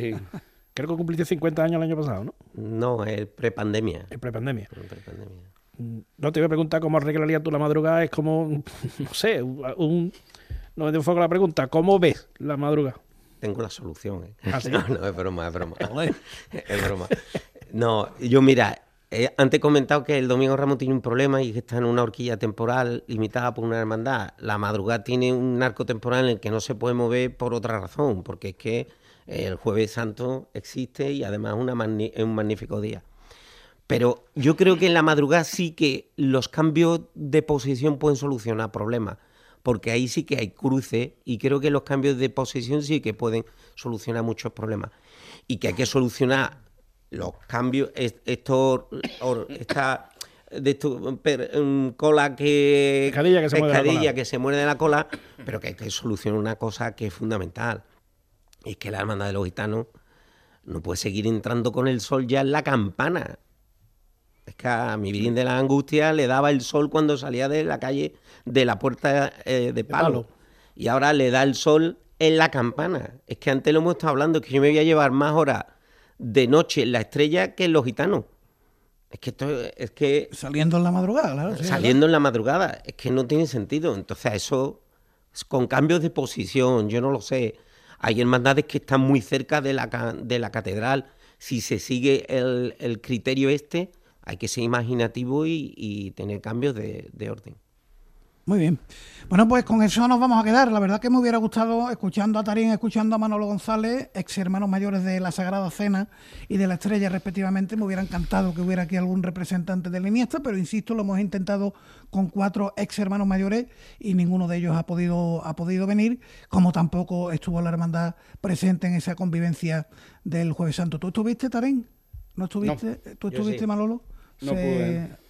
Creo que cumpliste 50 años el año pasado, ¿no? No, es prepandemia. Es prepandemia. Mm, no te voy a preguntar cómo arreglarías tú la madrugada, es como, no sé, un... No me enfoco la pregunta, ¿cómo ves la madrugada? Tengo la solución. ¿eh? ¿Ah, no, no, es broma, es broma. es broma. No, yo mira, eh, antes he comentado que el Domingo Ramos tiene un problema y que está en una horquilla temporal limitada por una hermandad. La madrugada tiene un arco temporal en el que no se puede mover por otra razón, porque es que el Jueves Santo existe y además es un magnífico día. Pero yo creo que en la madrugada sí que los cambios de posición pueden solucionar problemas, porque ahí sí que hay cruce y creo que los cambios de posición sí que pueden solucionar muchos problemas. Y que hay que solucionar los cambios, esto, esta de um, cola que pescadilla, que se, muere que se muere de la cola, pero que hay que solucionar una cosa que es fundamental. es que la hermandad de los gitanos no puede seguir entrando con el sol ya en la campana. Es que a mi Virgen de la Angustia le daba el sol cuando salía de la calle de la puerta eh, de, palo. Y ahora le da el sol en la campana. Es que antes lo hemos estado hablando, que yo me voy a llevar más horas de noche la estrella que los gitanos. Es que esto es que. Saliendo en la madrugada, claro. saliendo en la madrugada. Es que no tiene sentido. Entonces, eso. Con cambios de posición, yo no lo sé. Hay hermandades que están muy cerca de la, de la catedral. Si se sigue el, criterio este, hay que ser imaginativo y, tener cambios de orden. Muy bien. Bueno, pues con eso nos vamos a quedar. La verdad que me hubiera gustado, escuchando a Tarín, escuchando a Manolo González, ex hermanos mayores de la Sagrada Cena y de la Estrella, respectivamente, me hubiera encantado que hubiera aquí algún representante de la Iniesta, pero insisto, lo hemos intentado con cuatro ex hermanos mayores y ninguno de ellos ha podido, ha podido venir, como tampoco estuvo la hermandad presente en esa convivencia del Jueves Santo. ¿Tú estuviste, Tarín? ¿No estuviste? ¿Tú estuviste, Manolo? No pude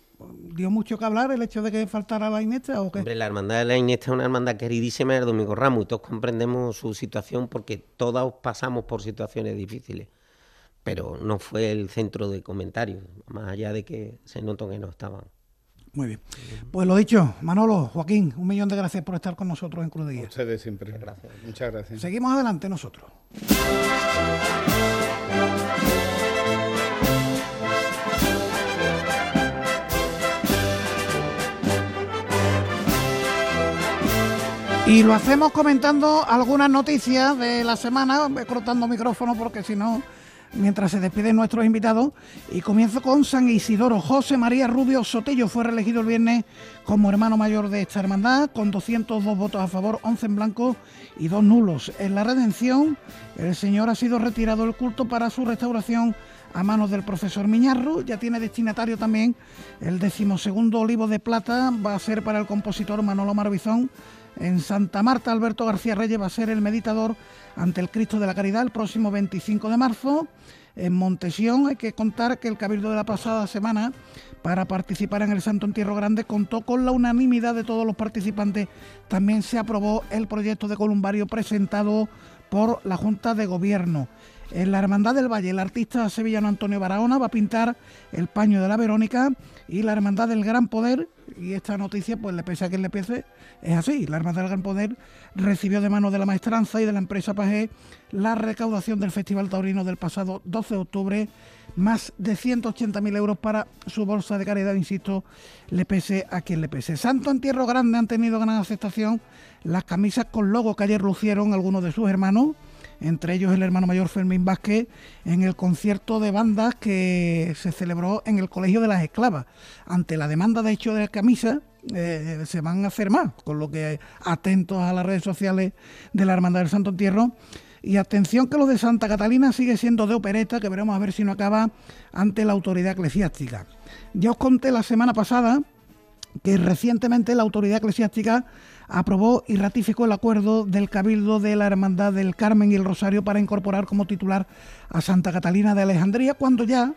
dio mucho que hablar el hecho de que faltara la Iniesta o qué? Hombre, la hermandad de la Iniesta es una hermandad queridísima del Domingo Ramos y todos comprendemos su situación porque todos pasamos por situaciones difíciles. Pero no fue el centro de comentarios, más allá de que se notó que no estaban. Muy bien. Pues lo dicho, Manolo, Joaquín, un millón de gracias por estar con nosotros en Cruz de Ustedes siempre. Gracias. Muchas gracias. Seguimos adelante nosotros. Y lo hacemos comentando algunas noticias de la semana, cortando micrófono porque si no, mientras se despiden nuestros invitados. Y comienzo con San Isidoro. José María Rubio Sotello fue reelegido el viernes como hermano mayor de esta hermandad, con 202 votos a favor, 11 en blanco y 2 nulos. En la redención, el señor ha sido retirado del culto para su restauración a manos del profesor Miñarro. Ya tiene destinatario también el decimosegundo olivo de plata, va a ser para el compositor Manolo Marbizón en Santa Marta, Alberto García Reyes va a ser el meditador ante el Cristo de la Caridad el próximo 25 de marzo. En Montesión hay que contar que el Cabildo de la pasada semana para participar en el Santo Entierro Grande contó con la unanimidad de todos los participantes. También se aprobó el proyecto de columbario presentado por la Junta de Gobierno. En la Hermandad del Valle, el artista sevillano Antonio Barahona va a pintar el paño de la Verónica y la Hermandad del Gran Poder, y esta noticia, pues le pese a quien le pese, es así. La Hermandad del Gran Poder recibió de manos de la maestranza y de la empresa Pajé la recaudación del Festival Taurino del pasado 12 de octubre, más de 180.000 euros para su bolsa de caridad, insisto, le pese a quien le pese. Santo Entierro Grande han tenido gran aceptación las camisas con logo que ayer lucieron algunos de sus hermanos entre ellos el hermano mayor Fermín Vázquez, en el concierto de bandas que se celebró en el Colegio de las Esclavas. Ante la demanda de hecho de la camisa, eh, se van a hacer más, con lo que atentos a las redes sociales de la Hermandad del Santo Entierro. Y atención que lo de Santa Catalina sigue siendo de opereta, que veremos a ver si no acaba ante la autoridad eclesiástica. Ya os conté la semana pasada que recientemente la autoridad eclesiástica aprobó y ratificó el acuerdo del Cabildo de la Hermandad del Carmen y el Rosario para incorporar como titular a Santa Catalina de Alejandría, cuando ya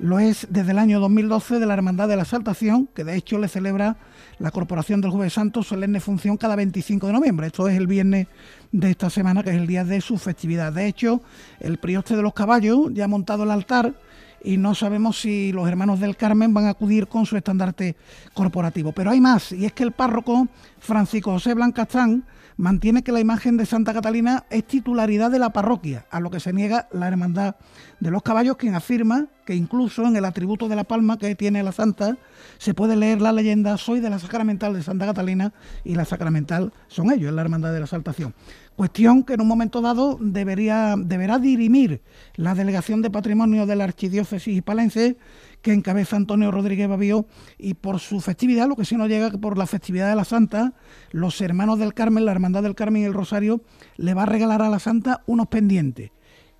lo es desde el año 2012 de la Hermandad de la Saltación, que de hecho le celebra la Corporación del Jueves Santo solemne función cada 25 de noviembre. Esto es el viernes de esta semana, que es el día de su festividad. De hecho, el prioste de los caballos ya ha montado el altar y no sabemos si los hermanos del Carmen van a acudir con su estandarte corporativo. Pero hay más, y es que el párroco Francisco José Blancastán mantiene que la imagen de Santa Catalina es titularidad de la parroquia, a lo que se niega la Hermandad de los Caballos, quien afirma que incluso en el atributo de la palma que tiene la Santa se puede leer la leyenda Soy de la Sacramental de Santa Catalina y la Sacramental son ellos, es la Hermandad de la Saltación. Cuestión que en un momento dado debería, deberá dirimir la Delegación de Patrimonio de la Archidiócesis hispalense que encabeza Antonio Rodríguez Babío y por su festividad, lo que sí nos llega que por la festividad de la Santa, los hermanos del Carmen, la Hermandad del Carmen y el Rosario, le va a regalar a la Santa unos pendientes.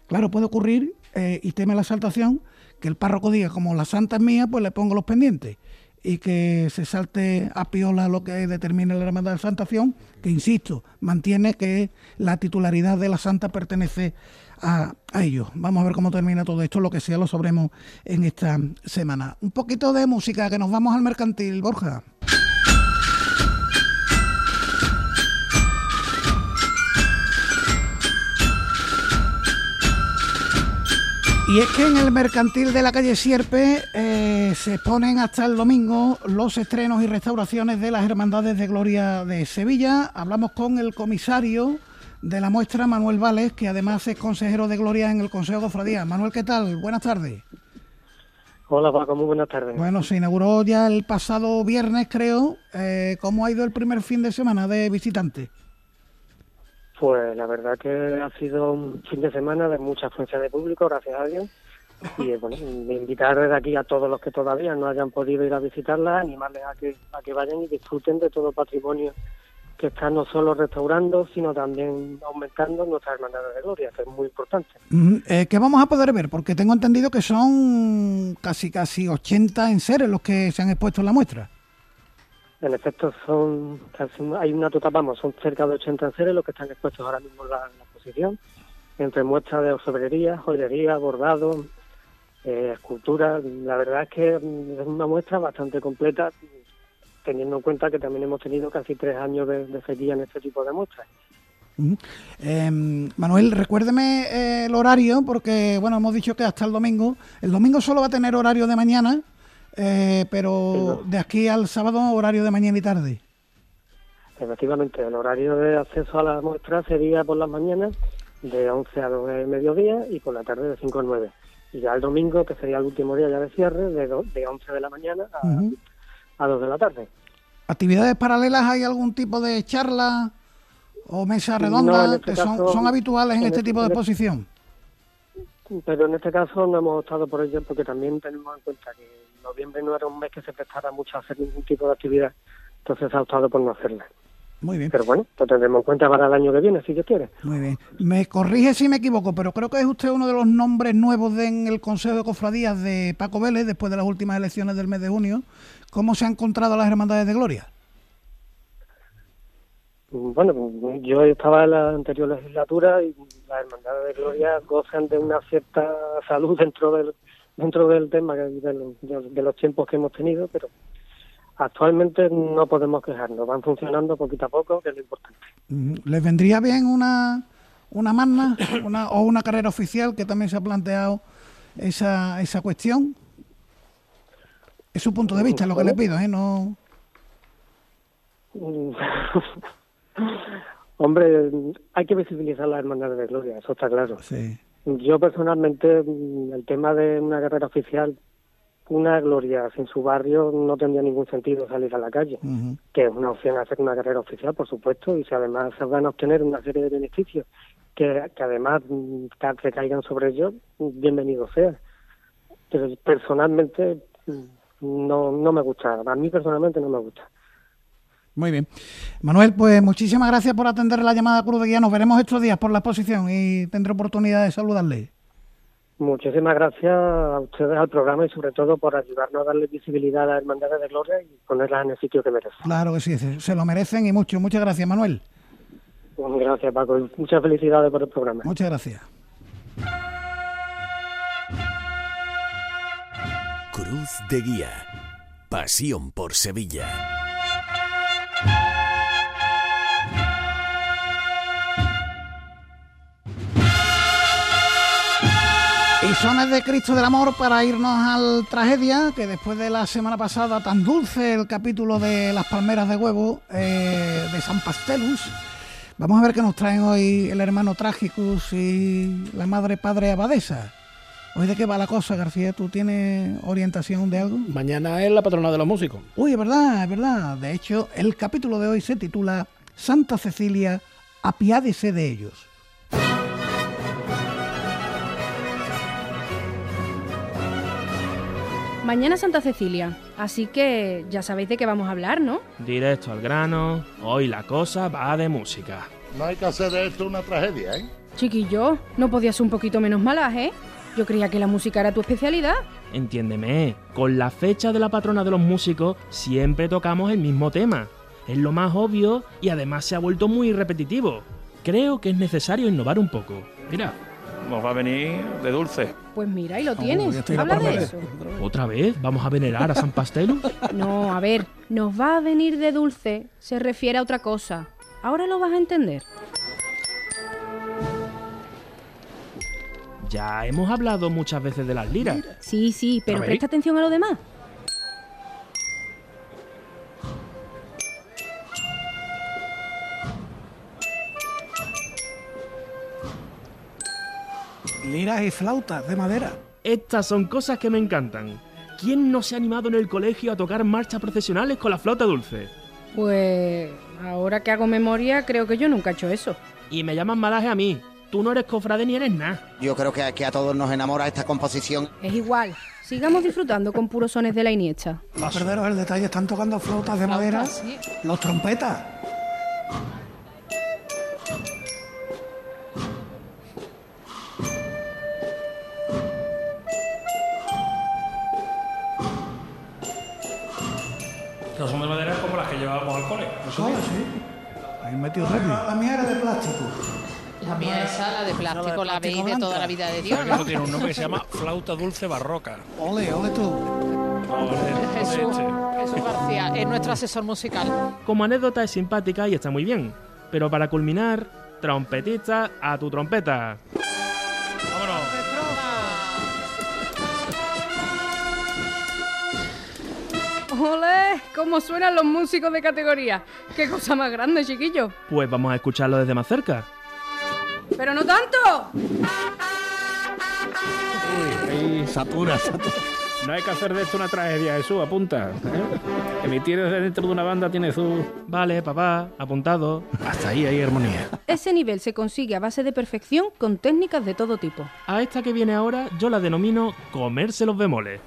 Claro, puede ocurrir, eh, y teme la saltación, que el párroco diga, como la Santa es mía, pues le pongo los pendientes y que se salte a piola lo que determine la Hermandad de Santación, que insisto, mantiene que la titularidad de la Santa pertenece a, a, ellos. Vamos a ver cómo termina todo esto, lo que sea lo sabremos en esta semana. Un poquito de música, que nos vamos al mercantil, Borja. Y es que en el mercantil de la calle Sierpe eh, se exponen hasta el domingo los estrenos y restauraciones de las Hermandades de Gloria de Sevilla. Hablamos con el comisario de la muestra, Manuel Vales, que además es consejero de Gloria en el Consejo de Cofradía. Manuel, ¿qué tal? Buenas tardes. Hola Paco, muy buenas tardes. Bueno, se inauguró ya el pasado viernes, creo. Eh, ¿Cómo ha ido el primer fin de semana de visitantes? Pues la verdad que ha sido un fin de semana de mucha afluencia de público, gracias a Dios. Y bueno, invitar desde aquí a todos los que todavía no hayan podido ir a visitarla, animarles a que, a que vayan y disfruten de todo el patrimonio que está no solo restaurando, sino también aumentando nuestra hermandad de gloria, que es muy importante. Eh, ¿Qué vamos a poder ver? Porque tengo entendido que son casi casi 80 enseres los que se han expuesto en la muestra. En efecto, son hay una total, vamos, son cerca de 80 seres los que están expuestos ahora mismo en la, exposición, entre muestras de orfebrería, joyería, bordado, eh, escultura. La verdad es que es una muestra bastante completa, teniendo en cuenta que también hemos tenido casi tres años de, de en este tipo de muestras. Eh, Manuel, recuérdeme eh, el horario, porque bueno, hemos dicho que hasta el domingo. El domingo solo va a tener horario de mañana, eh, pero de aquí al sábado horario de mañana y tarde. Efectivamente, el horario de acceso a la muestra sería por las mañanas de 11 a 2 de mediodía y por la tarde de 5 a 9. Y ya el domingo, que sería el último día ya de cierre, de, do, de 11 de la mañana a, uh -huh. a 2 de la tarde. ¿Actividades paralelas hay algún tipo de charla o mesa redonda no, este que son, habituales en, en este, este tipo de exposición? Pero en este caso no hemos optado por ello porque también tenemos en cuenta que noviembre no era un mes que se prestara mucho a hacer ningún tipo de actividad, entonces ha optado por no hacerla. Muy bien. Pero bueno, lo tendremos en cuenta para el año que viene, si Dios quiere. Muy bien. Me corrige si me equivoco, pero creo que es usted uno de los nombres nuevos de, en el Consejo de Cofradías de Paco Vélez después de las últimas elecciones del mes de junio. ¿Cómo se han encontrado las Hermandades de Gloria? Bueno, yo estaba en la anterior legislatura y las Hermandades de Gloria gozan de una cierta salud dentro del dentro del tema de, de, los tiempos que hemos tenido, pero actualmente no podemos quejarnos, van funcionando poquito a poco, que es lo importante. ¿Les vendría bien una, una magna una, o una carrera oficial que también se ha planteado esa, esa cuestión? Es su punto de vista, lo que le pido, ¿eh? No... Hombre, hay que visibilizar las hermandades de gloria, eso está claro. Sí. Yo personalmente, el tema de una carrera oficial, una gloria sin su barrio no tendría ningún sentido salir a la calle, uh -huh. que es una opción hacer una carrera oficial, por supuesto, y si además se van a obtener una serie de beneficios que, que además recaigan sobre ellos, bienvenido sea. Pero personalmente no, no me gusta, a mí personalmente no me gusta. Muy bien. Manuel, pues muchísimas gracias por atender la llamada Cruz de Guía. Nos veremos estos días por la exposición y tendré oportunidad de saludarle. Muchísimas gracias a ustedes, al programa y sobre todo por ayudarnos a darle visibilidad a las hermandades de gloria y ponerlas en el sitio que merecen. Claro que sí, se lo merecen y mucho. Muchas gracias, Manuel. Gracias, Paco. Muchas felicidades por el programa. Muchas gracias. Cruz de Guía. Pasión por Sevilla. Y sones de Cristo del Amor para irnos al tragedia, que después de la semana pasada tan dulce el capítulo de las palmeras de huevo eh, de San Pastelus, vamos a ver qué nos traen hoy el hermano Tragicus y la madre padre abadesa. Hoy de qué va la cosa, García, ¿tú tienes orientación de algo? Mañana es la patrona de los músicos. Uy, es verdad, es verdad. De hecho, el capítulo de hoy se titula Santa Cecilia, apiádese de ellos. Mañana Santa Cecilia, así que ya sabéis de qué vamos a hablar, ¿no? Directo al grano, hoy la cosa va de música. No hay que hacer de esto una tragedia, ¿eh? Chiquillo, ¿no podías ser un poquito menos malaje? Yo creía que la música era tu especialidad. Entiéndeme, con la fecha de la patrona de los músicos siempre tocamos el mismo tema. Es lo más obvio y además se ha vuelto muy repetitivo. Creo que es necesario innovar un poco. Mira, nos va a venir de dulce. Pues mira, ahí lo tienes. Habla de eso. ¿Otra vez? ¿Vamos a venerar a San Pastelus? No, a ver, nos va a venir de dulce se refiere a otra cosa. Ahora lo vas a entender. Ya hemos hablado muchas veces de las liras. Sí, sí, pero presta atención a lo demás. Liras y flautas de madera. Estas son cosas que me encantan. ¿Quién no se ha animado en el colegio a tocar marchas procesionales con la flauta dulce? Pues ahora que hago memoria, creo que yo nunca he hecho eso. Y me llaman malaje a mí. Tú no eres cofrade ni eres nada. Yo creo que, que a todos nos enamora esta composición. Es igual. Sigamos disfrutando con puros sones de la Iniesta. No perderos el detalle, están tocando flautas de madera. Los trompetas. No son de madera como las que llevábamos al cole. Sí, sí. Ahí metido rápido. La mía era de plástico. La mía esa, la de plástico, la veis de toda la vida de Dios, Eso ¿no? tiene un nombre que se llama flauta dulce barroca. Ole, ole tú. Jesús, Jesús García, es nuestro asesor musical. Como anécdota es simpática y está muy bien. Pero para culminar, trompetista a tu trompeta. ¡Ole! ¿Cómo suenan los músicos de categoría? ¡Qué cosa más grande, chiquillo! Pues vamos a escucharlo desde más cerca. ¡Pero no tanto! Ahí, satura, satura. No hay que hacer de esto una tragedia, Jesús, apunta. ¿eh? Emitir desde dentro de una banda tiene su... Vale, papá, apuntado. Hasta ahí hay armonía. Ese nivel se consigue a base de perfección con técnicas de todo tipo. A esta que viene ahora yo la denomino comerse los bemoles.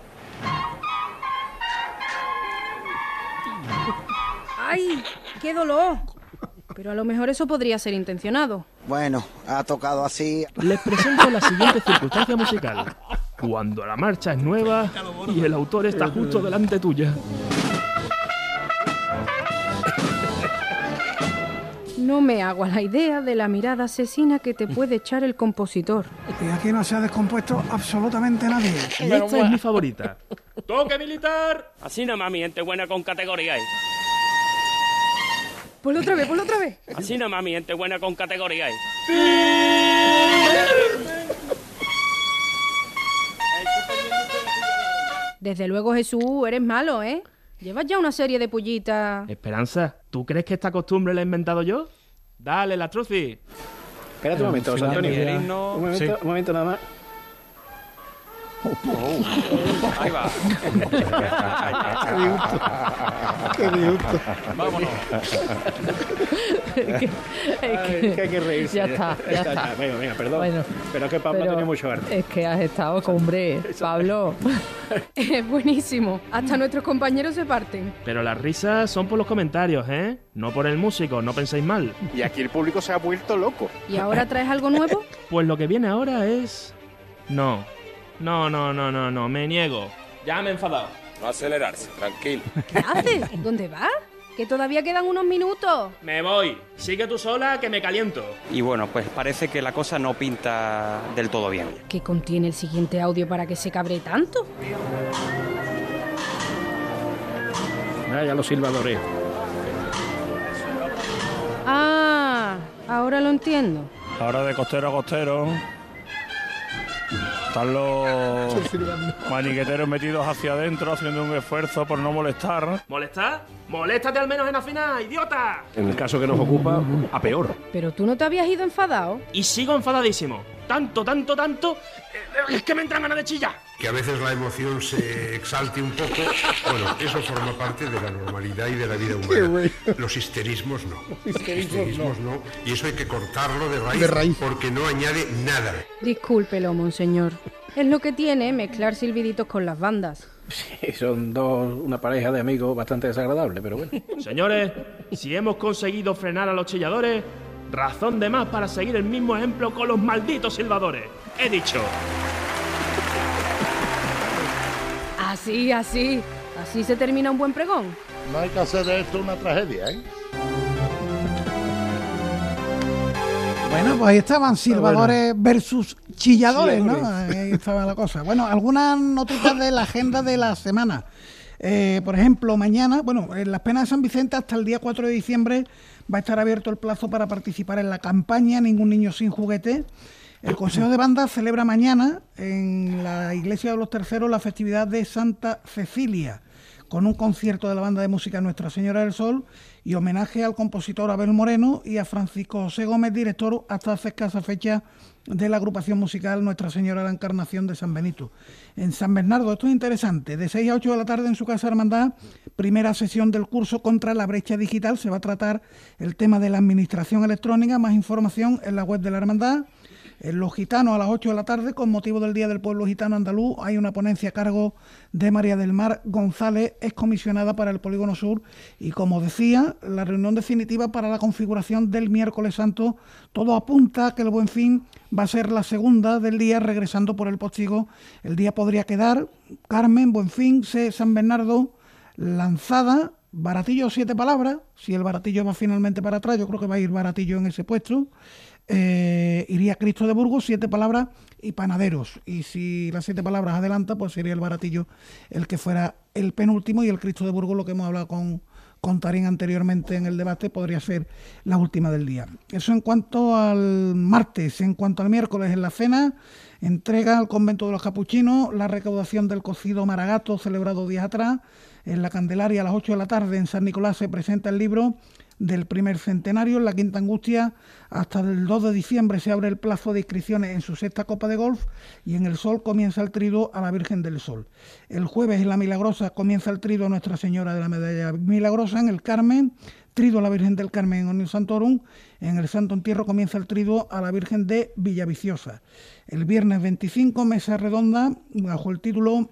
¡Ay! ¡Qué dolor! Pero a lo mejor eso podría ser intencionado. Bueno, ha tocado así. Les presento la siguiente circunstancia musical. Cuando la marcha es nueva y el autor está justo delante tuya. No me hago a la idea de la mirada asesina que te puede echar el compositor. Y aquí no se ha descompuesto absolutamente nadie. Y esta es mi favorita. ¡Toque militar! Así no mami, gente buena con categoría. ¿eh? Ponlo otra vez, ponlo otra vez. Así no mami, gente buena con categoría. ¿eh? Desde luego, Jesús, eres malo, ¿eh? Llevas ya una serie de pullitas. Esperanza, ¿tú crees que esta costumbre la he inventado yo? Dale, la truci. Espérate un momento, José Antonio. Un momento, un momento nada más. Ahí va. Qué disgusto. Vámonos. Ay, que hay que reírse. Ya está, ya está. Venga, venga, perdón. Bueno, pero es que Pablo pero tenía mucho arte. Es que has estado con hombre, Pablo. Es buenísimo. Hasta nuestros compañeros se parten. Pero las risas son por los comentarios, ¿eh? No por el músico, no penséis mal. Y aquí el público se ha vuelto loco. ¿Y ahora traes algo nuevo? Pues lo que viene ahora es... No. No, no, no, no, no, me niego. Ya me he enfadado. No acelerarse, tranquilo. ¿Qué haces? ¿Dónde vas? Que todavía quedan unos minutos. Me voy. Sigue tú sola que me caliento. Y bueno, pues parece que la cosa no pinta del todo bien. ¿Qué contiene el siguiente audio para que se cabre tanto? Ah, ya los silbadores. Ah, ahora lo entiendo. Ahora de costero a costero. Están los maniqueteros metidos hacia adentro haciendo un esfuerzo por no molestar. ¿Molestar? ¡Moléstate al menos en afinar, idiota! En el caso que nos ocupa, a peor. Pero tú no te habías ido enfadado. Y sigo enfadadísimo. Tanto, tanto, tanto. eh, Es que me entran ganas de chillar. Que a veces la emoción se exalte un poco. Bueno, eso forma parte de la normalidad y de la vida humana. Los histerismos no. Los Histerismos no. no. Y eso hay que cortarlo de raíz, De raíz. porque no añade nada. Discúlpelo, monseñor. Es lo que tiene mezclar silbiditos con las bandas. Sí, son dos, una pareja de amigos bastante desagradable, pero bueno. Señores, si hemos conseguido frenar a los chilladores, razón de más para seguir el mismo ejemplo con los malditos silbadores. He dicho. Así, así. Así se termina un buen pregón. No hay que hacer de esto una tragedia, ¿eh? Bueno, pues ahí estaban silbadores versus chilladores, ¿no? Ahí estaba la cosa. Bueno, algunas notitas de la agenda de la semana. Eh, por ejemplo, mañana, bueno, en las penas de San Vicente hasta el día 4 de diciembre va a estar abierto el plazo para participar en la campaña Ningún niño sin juguete. El Consejo de Banda celebra mañana en la Iglesia de los Terceros la festividad de Santa Cecilia, con un concierto de la banda de música Nuestra Señora del Sol y homenaje al compositor Abel Moreno y a Francisco José Gómez, director hasta hace escasa fecha de la agrupación musical Nuestra Señora de la Encarnación de San Benito. En San Bernardo, esto es interesante, de 6 a 8 de la tarde en su casa hermandad, primera sesión del curso contra la brecha digital, se va a tratar el tema de la administración electrónica, más información en la web de la hermandad. En Los Gitanos a las 8 de la tarde, con motivo del Día del Pueblo Gitano Andaluz, hay una ponencia a cargo de María del Mar González, excomisionada para el Polígono Sur. Y como decía, la reunión definitiva para la configuración del miércoles santo, todo apunta a que el Buen Fin va a ser la segunda del día, regresando por el postigo. El día podría quedar Carmen, Buen Fin, C, San Bernardo, Lanzada, Baratillo, siete palabras. Si el Baratillo va finalmente para atrás, yo creo que va a ir Baratillo en ese puesto. Eh, iría Cristo de Burgos, siete palabras y panaderos. Y si las siete palabras adelanta, pues sería el baratillo el que fuera el penúltimo y el Cristo de Burgos, lo que hemos hablado con, con Tarín anteriormente en el debate, podría ser la última del día. Eso en cuanto al martes. En cuanto al miércoles, en la cena, entrega al convento de los capuchinos la recaudación del cocido maragato celebrado días atrás. En la Candelaria a las 8 de la tarde en San Nicolás se presenta el libro del primer centenario en la Quinta Angustia. Hasta el 2 de diciembre se abre el plazo de inscripciones en su sexta Copa de Golf y en el Sol comienza el trido a la Virgen del Sol. El jueves en la Milagrosa comienza el trido a Nuestra Señora de la Medalla Milagrosa en el Carmen. Trido a la Virgen del Carmen en Onil Santorum. En el Santo Entierro comienza el trido a la Virgen de Villaviciosa. El viernes 25, mesa redonda, bajo el título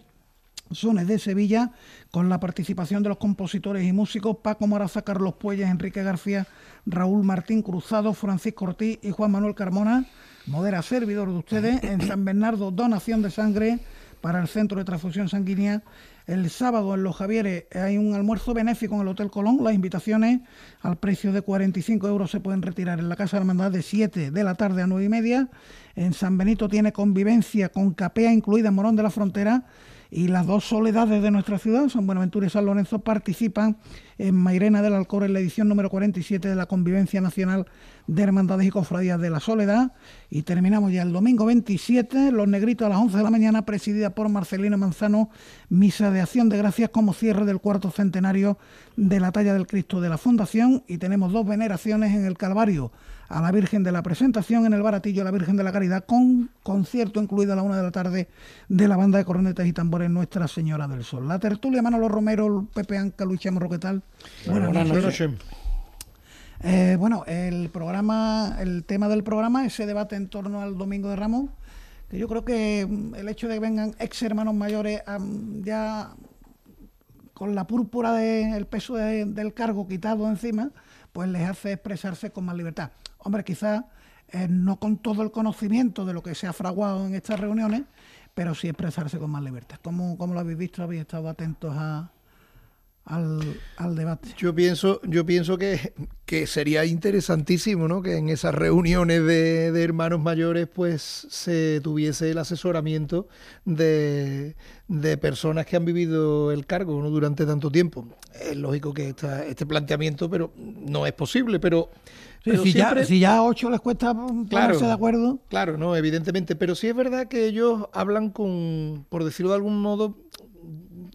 Sones de Sevilla, con la participación de los compositores y músicos Paco Moraza, Carlos Puelles, Enrique García, Raúl Martín Cruzado, Francisco Ortiz y Juan Manuel Carmona. Modera servidor de ustedes en San Bernardo, donación de sangre para el Centro de Transfusión Sanguínea. El sábado en Los Javieres hay un almuerzo benéfico en el Hotel Colón. Las invitaciones al precio de 45 euros se pueden retirar en la Casa de Hermandad de 7 de la tarde a 9 y media. En San Benito tiene convivencia con capea incluida en Morón de la Frontera y las dos soledades de nuestra ciudad, San Buenaventura y San Lorenzo, participan en Mairena del Alcor en la edición número 47 de la Convivencia Nacional de Hermandades y Cofradías de la Soledad. Y terminamos ya el domingo 27, Los Negritos a las 11 de la mañana, presidida por Marcelino Manzano, misa de acción de gracias como cierre del cuarto centenario de la talla del Cristo de la Fundación. Y tenemos dos veneraciones en el Calvario a la Virgen de la Presentación en el Baratillo, a la Virgen de la Caridad, con concierto incluido a la una de la tarde de la banda de cornetas y tambores Nuestra Señora del Sol. La tertulia Manolo Romero, Pepe Anca, Luis Chamorro, ¿qué tal? Buenas noches. Eh, bueno, el programa, el tema del programa, ese debate en torno al Domingo de Ramos, que yo creo que mm, el hecho de que vengan ex hermanos mayores ya con la púrpura del peso de- del cargo quitado encima, pues les hace expresarse con más libertad. Hombre, quizás eh, no con todo el conocimiento de lo que se ha fraguado en estas reuniones, pero sí expresarse con más libertad. ¿Cómo, cómo lo habéis visto? ¿Habéis estado atentos a, al, debate. Yo pienso, yo pienso que, que sería interesantísimo, ¿no? Que en esas reuniones de, hermanos mayores, pues se tuviese el asesoramiento de, de personas que han vivido el cargo durante tanto tiempo. Es lógico que este planteamiento, pero no es posible, pero Sí, pero si, siempre- ya, si ya a ocho les cuesta ponerse de acuerdo. Claro, no, evidentemente. Pero sí es verdad que ellos hablan con, por decirlo de algún modo,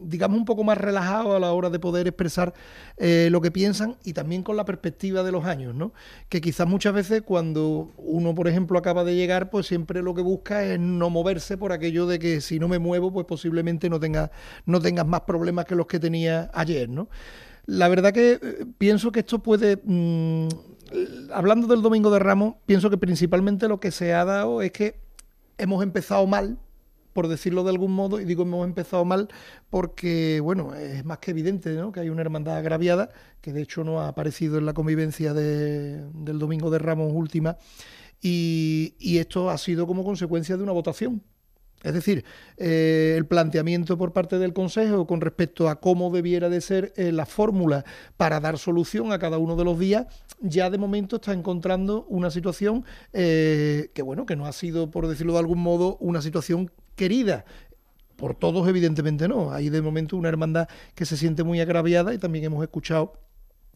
digamos un poco más relajado a la hora de poder expresar eh, lo que piensan y también con la perspectiva de los años, ¿no? Que quizás muchas veces cuando uno, por ejemplo, acaba de llegar, pues siempre lo que busca es no moverse por aquello de que si no me muevo, pues posiblemente no tenga, no tengas más problemas que los que tenía ayer, ¿no? La verdad que eh, pienso que esto puede, mm, hablando del Domingo de Ramos, pienso que principalmente lo que se ha dado es que hemos empezado mal, por decirlo de algún modo, y digo hemos empezado mal porque, bueno, es más que evidente ¿no? que hay una hermandad agraviada, que de hecho no ha aparecido en la convivencia de- del Domingo de Ramos última, y, y esto ha sido como consecuencia de una votación. Es decir, eh, el planteamiento por parte del Consejo con respecto a cómo debiera de ser eh, la fórmula para dar solución a cada uno de los días, ya de momento está encontrando una situación eh, que, bueno, que no ha sido, por decirlo de algún modo, una situación querida. Por todos, evidentemente no. Hay de momento una hermandad que se siente muy agraviada y también hemos escuchado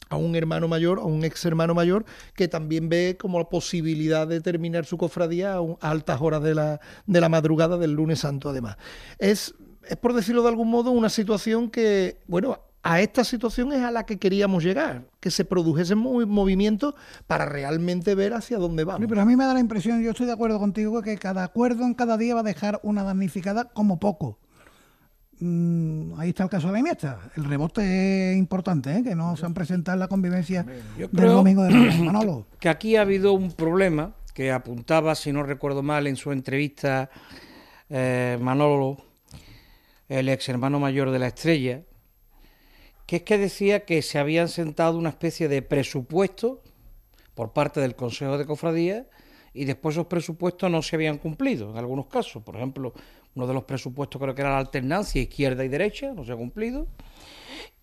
a un hermano mayor, a un ex hermano mayor, que también ve como la posibilidad de terminar su cofradía a, altas horas de la, de la madrugada del lunes santo, además. Es, es, por decirlo de algún modo, una situación que, bueno, a esta situación es a la que queríamos llegar, que se produjesen movi- movimientos para realmente ver hacia dónde vamos. Pero a mí me da la impresión, yo estoy de acuerdo contigo, que cada acuerdo en cada día va a dejar una damnificada como poco. Mm, ahí está el caso de la Iniesta. El rebote es importante, ¿eh? que no se han presentado en la convivencia Yo del domingo de. Manolo. que aquí ha habido un problema que apuntaba, si no recuerdo mal, en su entrevista eh, Manolo, el ex hermano mayor de la estrella, que es que decía que se habían sentado una especie de presupuesto por parte del Consejo de Cofradía y después esos presupuestos no se habían cumplido en algunos casos. Por ejemplo, uno de los presupuestos creo que era la alternancia izquierda y derecha, no se ha cumplido.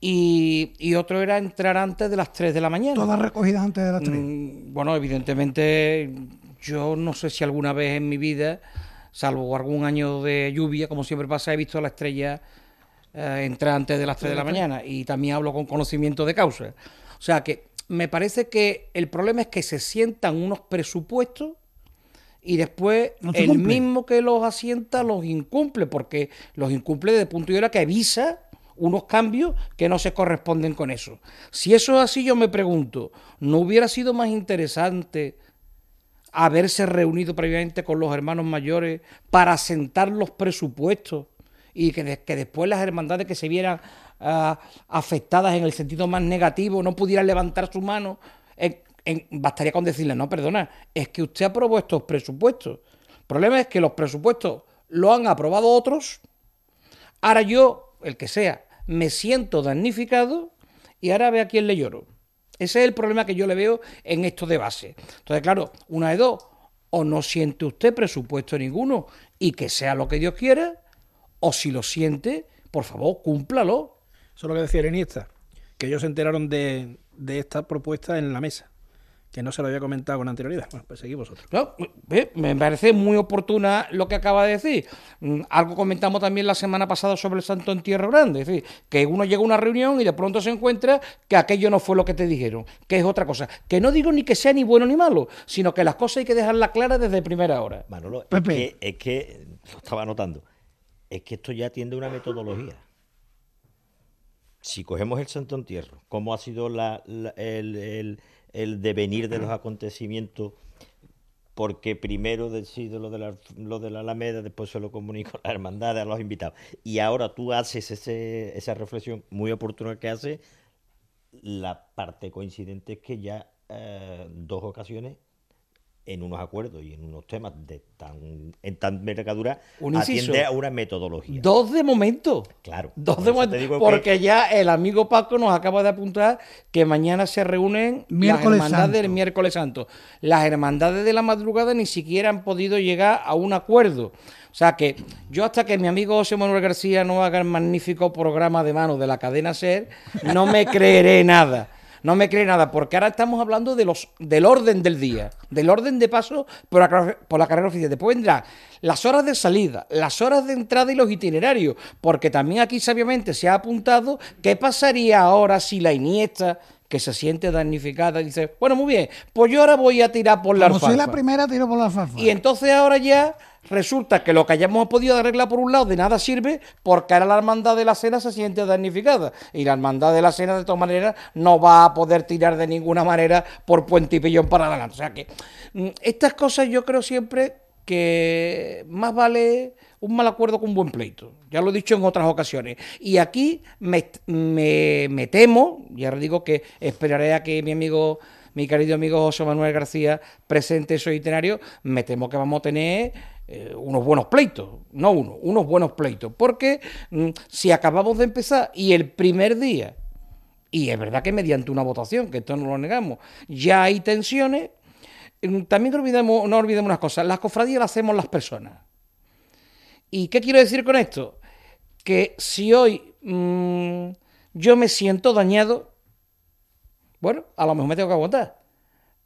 Y, y otro era entrar antes de las 3 de la mañana. Todas recogidas antes de las 3. Mm, Bueno, evidentemente, yo no sé si alguna vez en mi vida, salvo algún año de lluvia, como siempre pasa, he visto la estrella eh, entrar antes de las 3 de la mañana. Y también hablo con conocimiento de causa. O sea que me parece que el problema es que se sientan unos presupuestos y después No el mismo que los asienta los incumple, porque los incumple desde el punto de vista que avisa unos cambios que no se corresponden con eso. Si eso es así, yo me pregunto, ¿no hubiera sido más interesante haberse reunido previamente con los hermanos mayores para sentar los presupuestos y que, de- que después las hermandades que se vieran ah, afectadas en el sentido más negativo no pudieran levantar su mano? Bastaría con decirle, no, perdona, es que usted aprobó estos presupuestos. El problema es que los presupuestos lo han aprobado otros, ahora yo, el que sea, me siento damnificado y ahora ve a quién le lloro. Ese es el problema que yo le veo en esto de base. Entonces, claro, una de dos, o no siente usted presupuesto ninguno y que sea lo que Dios quiera, o si lo siente, por favor, cúmplalo. Eso es lo que decía el Iniesta, que ellos se enteraron de, de esta propuesta en la mesa, que no se lo había comentado con anterioridad. Bueno, pues seguimos vosotros. No, me parece muy oportuna lo que acaba de decir. Mm, Algo comentamos también la semana pasada sobre el Santo Entierro Grande. Es decir, que uno llega a una reunión y de pronto se encuentra que aquello no fue lo que te dijeron, que es otra cosa. Que no digo ni que sea ni bueno ni malo, sino que las cosas hay que dejarlas claras desde primera hora. Manolo, es Pepe. que, es que, lo estaba notando, es que esto ya tiende a una metodología. Si cogemos el Santo Entierro, cómo ha sido la- la- el, el- el devenir de los acontecimientos, porque primero decido lo de, la, lo de la Alameda, después se lo comunico a la hermandad, a los invitados, y ahora tú haces ese- esa reflexión muy oportuna que hace, la parte coincidente es que ya eh, dos ocasiones en unos acuerdos y en unos temas de tan en tan envergadura Un atiende a una metodología. Dos de momento. Claro. Dos Por de momento. que- Porque ya el amigo Paco nos acaba de apuntar que mañana se reúnen Miércoles las hermandades Santo. del miércoles santo. Las hermandades de la madrugada ni siquiera han podido llegar a un acuerdo. O sea que yo hasta que mi amigo José Manuel García no haga el magnífico programa de mano de la cadena SER, no me creeré nada. No me cree nada, porque ahora estamos hablando de los, del orden del día, del orden de paso por la, por la carrera oficial. Después vendrán las horas de salida, las horas de entrada y los itinerarios, porque también aquí sabiamente se ha apuntado qué pasaría ahora si la Iniesta, que se siente damnificada, dice, bueno, muy bien, pues yo ahora voy a tirar por la Como soy la alfalfa". primera, tiro por la alfalfa. Y entonces ahora ya resulta que lo que hayamos podido arreglar por un lado de nada sirve porque ahora la hermandad de la cena se siente damnificada. Y la hermandad de la cena de todas maneras no va a poder tirar de ninguna manera por Puente y Pillón para adelante. O sea que mm, estas cosas yo creo siempre que más vale un mal acuerdo que un buen pleito. Ya lo he dicho en otras ocasiones. Y aquí me, me, me temo, y ahora digo que esperaré a que mi amigo, mi querido amigo José Manuel García presente esos itinerarios, me temo que vamos a tener eh, unos buenos pleitos, no uno, unos buenos pleitos. Porque mm, si acabamos de empezar y el primer día, y es verdad que mediante una votación, que esto no lo negamos, ya hay tensiones, mm, también olvidemos, no olvidemos unas cosas, las cofradías las hacemos las personas. ¿Y qué quiero decir con esto? Que si hoy mm, yo me siento dañado, bueno, a lo mejor me tengo que aguantar,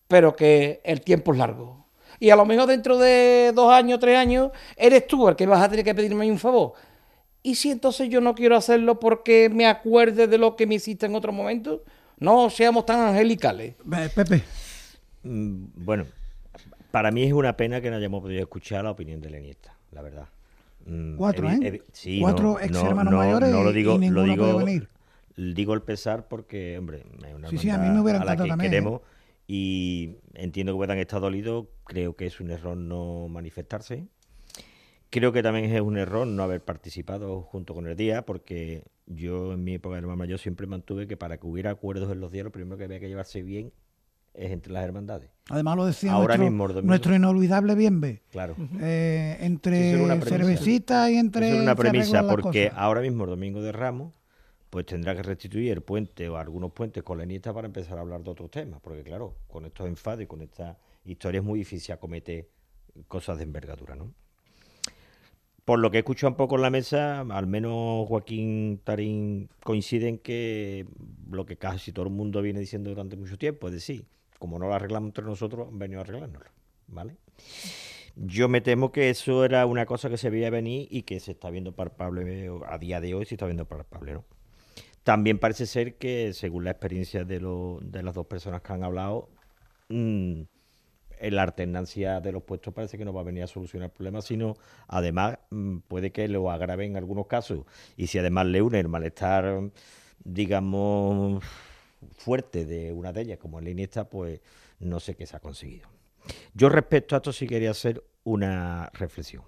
pero que el tiempo es largo. Y a lo mejor dentro de dos años, tres años, eres tú el que vas a tener que pedirme un favor. ¿Y si entonces yo no quiero hacerlo porque me acuerde de lo que me hiciste en otro momento? No seamos tan angelicales. Pepe. Mm, Bueno, para mí es una pena que no hayamos podido escuchar la opinión de Leniesta, la verdad. Mm, Cuatro, evi- ¿eh? sí, Cuatro no, ex no, hermanos no, mayores no lo digo, y lo digo, puede venir. digo el pesar porque, hombre, es una Sí, sí, a mí me hubiera a la que también, ¿eh? Y entiendo que puedan estar dolidos. Creo que es un error no manifestarse. Creo que también es un error no haber participado junto con el día, porque yo en mi época de hermano mayor siempre mantuve que para que hubiera acuerdos en los días, lo primero que había que llevarse bien es entre las hermandades. Además lo decía Ahora nuestro, mismo, domingo. nuestro inolvidable Bienve. Claro. Eh, entre cervecita y entre... Es una premisa porque cosas. ahora mismo el domingo de Ramos pues tendrá que restituir el puente o algunos puentes nieta para empezar a hablar de otros temas, porque claro, con estos enfados y con esta historia es muy difícil acometer cosas de envergadura, ¿no? Por lo que he escuchado un poco en la mesa, al menos Joaquín Tarín coincide en que lo que casi todo el mundo viene diciendo durante mucho tiempo, es decir, como no lo arreglamos entre nosotros, han venido a arreglárnoslo, ¿vale? Yo me temo que eso era una cosa que se veía venir y que se está viendo palpable a día de hoy, se está viendo palpable, ¿no? También parece ser que, según la experiencia de, lo- de las dos personas que han hablado, mm, en la alternancia de los puestos parece que no va a venir a solucionar el problema, sino además mm, puede que lo agrave en algunos casos. Y si además le une el malestar, digamos, fuerte de una de ellas, como el Iniesta, pues no sé qué se ha conseguido. Yo respecto a esto sí quería hacer una reflexión.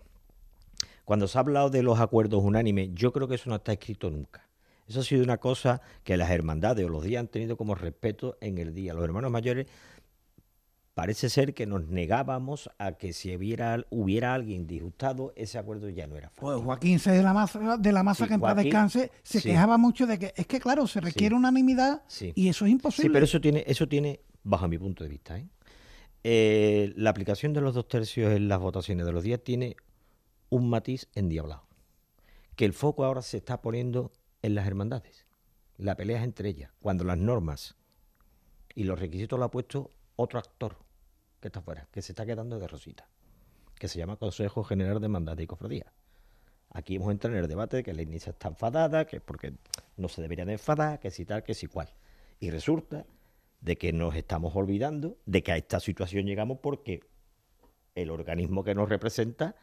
Cuando se ha hablado de los acuerdos unánimes, yo creo que eso no está escrito nunca. Eso ha sido una cosa que las hermandades o los días han tenido como respeto en el día. Los hermanos mayores parece ser que nos negábamos a que si hubiera, hubiera alguien disgustado, ese acuerdo ya no era fácil. Pues Joaquín C. de la Maza, de la Maza Sí, que en paz descanse, se sí. quejaba mucho de que es que, claro, se requiere unanimidad y eso es imposible. Sí, pero eso tiene, eso tiene, bajo mi punto de vista, ¿eh? Eh, la aplicación de los dos tercios en las votaciones de los días tiene un matiz endiablado. Que el foco ahora se está poniendo en las hermandades. La pelea es entre ellas. Cuando las normas y los requisitos lo ha puesto otro actor que está fuera, que se está quedando de rosita, que se llama Consejo General de Hermandades y Cofradías. Aquí hemos entrado en el debate de que la inicia está enfadada, que porque no se deberían de enfadar, que si tal, que si cual. Y resulta de que nos estamos olvidando de que a esta situación llegamos porque el organismo que nos representa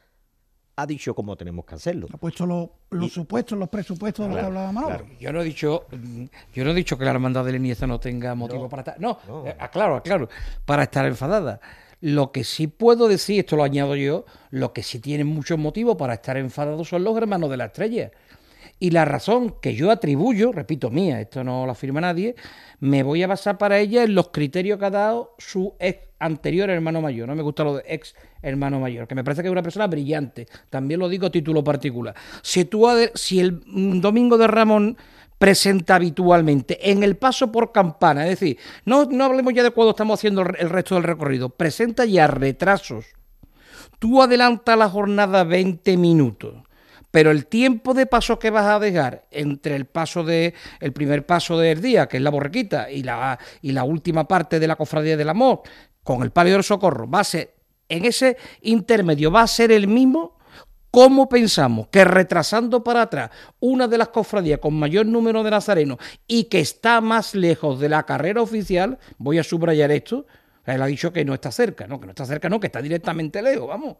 ha dicho cómo tenemos que hacerlo. Ha puesto los, los supuestos, los presupuestos de los que hablaba Manolo. Yo no he dicho, yo no he dicho que la hermandad de la Iniesta no tenga motivo para estar. No, eh, aclaro, aclaro, para estar enfadada. Lo que sí puedo decir, esto lo añado yo, lo que sí tienen muchos motivos para estar enfadados son los hermanos de la estrella. Y la razón que yo atribuyo, repito, mía, esto no lo afirma nadie, me voy a basar para ella en los criterios que ha dado su ex anterior hermano mayor. No me gusta lo de ex hermano mayor, que me parece que es una persona brillante. También lo digo a título particular. Si, tú, si el mm, domingo de Ramón presenta habitualmente en el paso por campana, es decir, no, no hablemos ya de cuando estamos haciendo el resto del recorrido, presenta ya retrasos tú adelantas la jornada 20 minutos, pero el tiempo de paso que vas a dejar entre el paso de el primer paso del día, que es la borriquita, y la, y la última parte de la cofradía del amor, con el palio del socorro, va a ser, en ese intermedio va a ser el mismo. ¿Cómo pensamos que retrasando para atrás una de las cofradías con mayor número de nazarenos y que está más lejos de la carrera oficial, voy a subrayar esto, él ha dicho que no está cerca, no, que no está cerca, no, que está directamente lejos, vamos.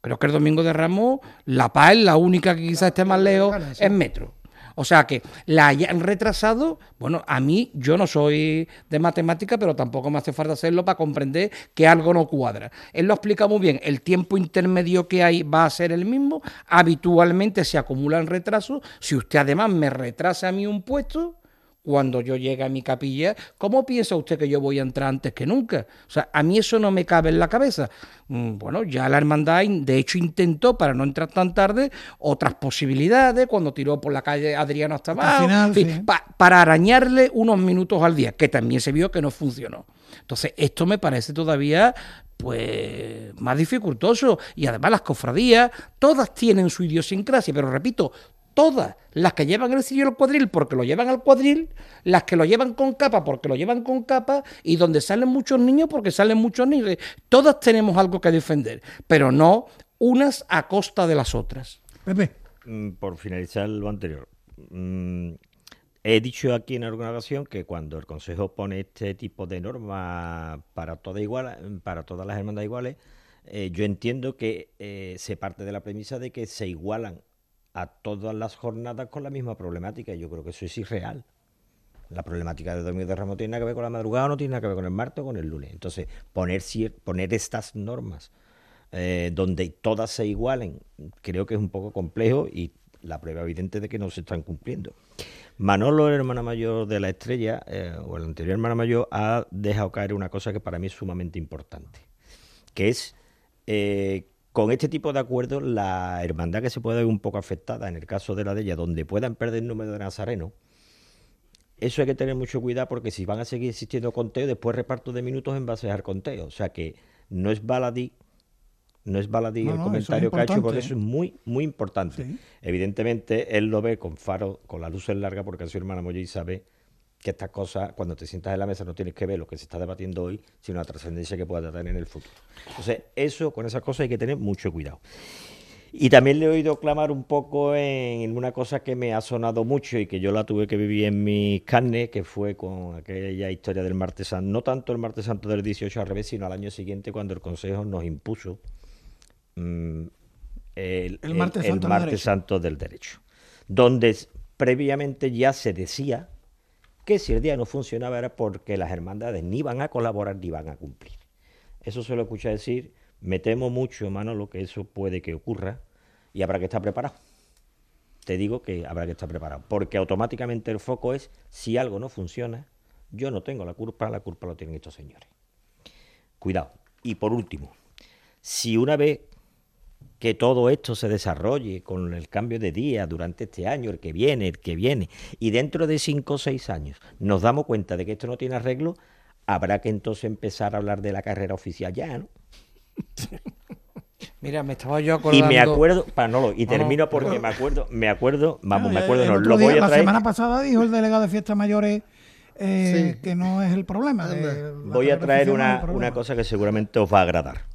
Creo que el domingo de Ramos, La Paz es la única que quizás esté más lejos en metro. O sea que la hayan retrasado, bueno, a mí yo no soy de matemática, pero tampoco me hace falta hacerlo para comprender que algo no cuadra. Él lo explica muy bien, el tiempo intermedio que hay va a ser el mismo, habitualmente se acumulan retrasos, si usted además me retrasa a mí un puesto, cuando yo llegue a mi capilla, ¿cómo piensa usted que yo voy a entrar antes que nunca? O sea, a mí eso no me cabe en la cabeza. Mm, Bueno, ya la hermandad, de hecho, intentó, para no entrar tan tarde, otras posibilidades, cuando tiró por la calle Adriano hasta abajo, final, en fin, sí. pa- para arañarle unos minutos al día, que también se vio que no funcionó. Entonces, esto me parece todavía pues más dificultoso y además las cofradías todas tienen su idiosincrasia, pero repito, todas las que llevan el cirio al cuadril porque lo llevan al cuadril, las que lo llevan con capa porque lo llevan con capa y donde salen muchos niños porque salen muchos niños. Todas tenemos algo que defender, pero no unas a costa de las otras. Pepe. Mm, Por finalizar lo anterior, mm, he dicho aquí en alguna ocasión que cuando el Consejo pone este tipo de normas para todas igual, para todas las hermandades iguales, eh, yo entiendo que eh, se parte de la premisa de que se igualan a todas las jornadas con la misma problemática. Yo creo que eso es irreal. La problemática del domingo de Ramos tiene nada que ver con la madrugada, no tiene nada que ver con el martes o con el lunes. Entonces, poner, poner estas normas eh, donde todas se igualen, creo que es un poco complejo y la prueba evidente de que no se están cumpliendo. Manolo, el hermano mayor de la estrella, eh, o el anterior hermano mayor, ha dejado caer una cosa que para mí es sumamente importante, que es eh, con este tipo de acuerdos la hermandad que se puede ver un poco afectada, en el caso de la de ella, donde puedan perder el número de nazarenos, eso hay que tener mucho cuidado porque si van a seguir existiendo conteos, después reparto de minutos en base al conteo. O sea que no es baladí, no es baladí No, el no, comentario que ha hecho porque eso es muy, muy importante. Sí. Evidentemente, él lo ve con faro, con las luces largas, porque su hermana Mollí sabe que estas cosas, cuando te sientas en la mesa, no tienes que ver lo que se está debatiendo hoy, sino la trascendencia que pueda tener en el futuro. Entonces, eso, con esas cosas hay que tener mucho cuidado. Y también le he oído clamar un poco en una cosa que me ha sonado mucho y que yo la tuve que vivir en mis carnes, que fue con aquella historia del martes santo, no tanto el martes santo del 18 al revés, sino al año siguiente cuando el Consejo nos impuso mm, el, El martes santo del martes derecho. santo del derecho, donde previamente ya se decía que si el día no funcionaba era porque las hermandades ni iban a colaborar ni iban a cumplir. Eso se lo escuché decir, me temo mucho, Manolo, que eso puede que ocurra y habrá que estar preparado. Te digo que habrá que estar preparado, porque automáticamente el foco es, si algo no funciona, yo no tengo la culpa, la culpa lo tienen estos señores. Cuidado. Y por último, si una vez que todo esto se desarrolle con el cambio de día durante este año, el que viene, el que viene, y dentro de cinco o seis años nos damos cuenta de que esto no tiene arreglo, habrá que entonces empezar a hablar de la carrera oficial ya, ¿no? Mira, me estaba yo Y acordando. me acuerdo, Manolo, y no, termino porque pero- me acuerdo, me acuerdo, vamos, No, me acuerdo, no, lo día, voy a La traer. semana pasada dijo el delegado de fiestas mayores eh, que no es el problema. la Voy a traer una, una cosa que seguramente os va a agradar.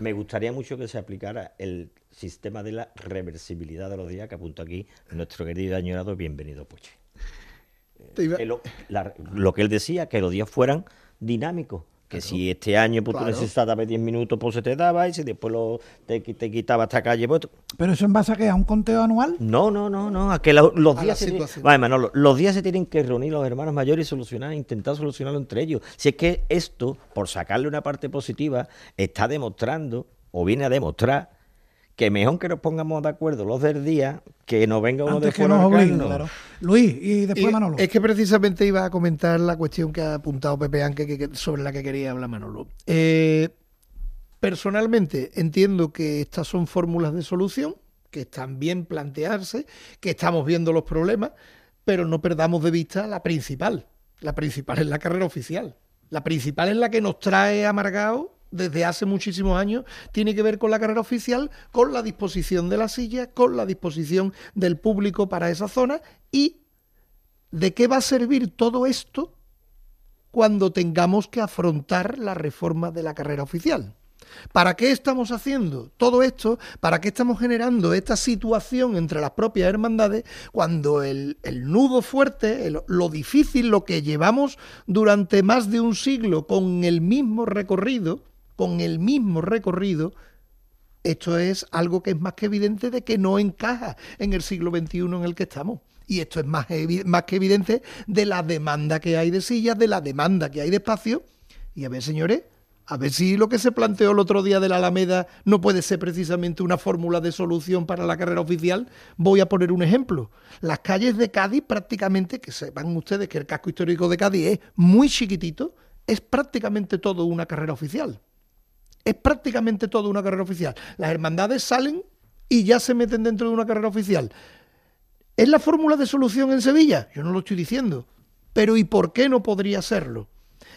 Me gustaría mucho que se aplicara el sistema de la reversibilidad de los días que apuntó aquí nuestro querido añorado bienvenido iba- Que lo, la- lo que él decía, que los días fueran dinámicos. Que si este año pues, Claro. tú necesitabas 10 minutos, pues se te daba, y si después lo, te, te quitaba esta calle, pues... Pero eso en base a qué? ¿A un conteo anual? No, no, no, no, a que lo- los A días la se tienen- situación. Vale, Manolo, los días se tienen que reunir los hermanos mayores y solucionar, intentar solucionarlo entre ellos. Si es que esto, por sacarle una parte positiva, está demostrando, o viene a demostrar, que mejor que nos pongamos de acuerdo los del día, que no venga uno Antes de que fuera nos obliguen, claro. Luis, y después Y Manolo. Es que precisamente iba a comentar la cuestión que ha apuntado Pepe Anque, que, que- sobre la que quería hablar Manolo. Eh, personalmente entiendo que estas son fórmulas de solución, que están bien plantearse, que estamos viendo los problemas, pero no perdamos de vista la principal. La principal es la carrera oficial. La principal es la que nos trae amargado desde hace muchísimos años, tiene que ver con la carrera oficial, con la disposición de la silla, con la disposición del público para esa zona y ¿De qué va a servir todo esto cuando tengamos que afrontar la reforma de la carrera oficial? ¿Para qué estamos haciendo todo esto? ¿Para qué estamos generando esta situación entre las propias hermandades cuando el, el nudo fuerte, lo difícil, lo que llevamos durante más de un siglo con el mismo recorrido, con el mismo recorrido, esto es algo que es más que evidente de que no encaja en el siglo XXI en el que estamos. Y esto es más, que evidente de la demanda que hay de sillas, de la demanda que hay de espacio. Y a ver, señores, a ver si lo que se planteó el otro día de la Alameda no puede ser precisamente una fórmula de solución para la carrera oficial. Voy a poner un ejemplo. Las calles de Cádiz prácticamente, que sepan ustedes que el casco histórico de Cádiz es muy chiquitito, es prácticamente todo una carrera oficial es prácticamente todo una carrera oficial. Las hermandades salen y ya se meten dentro de una carrera oficial. ¿Es la fórmula de solución en Sevilla? Yo no lo estoy diciendo. Pero ¿y por qué no podría serlo?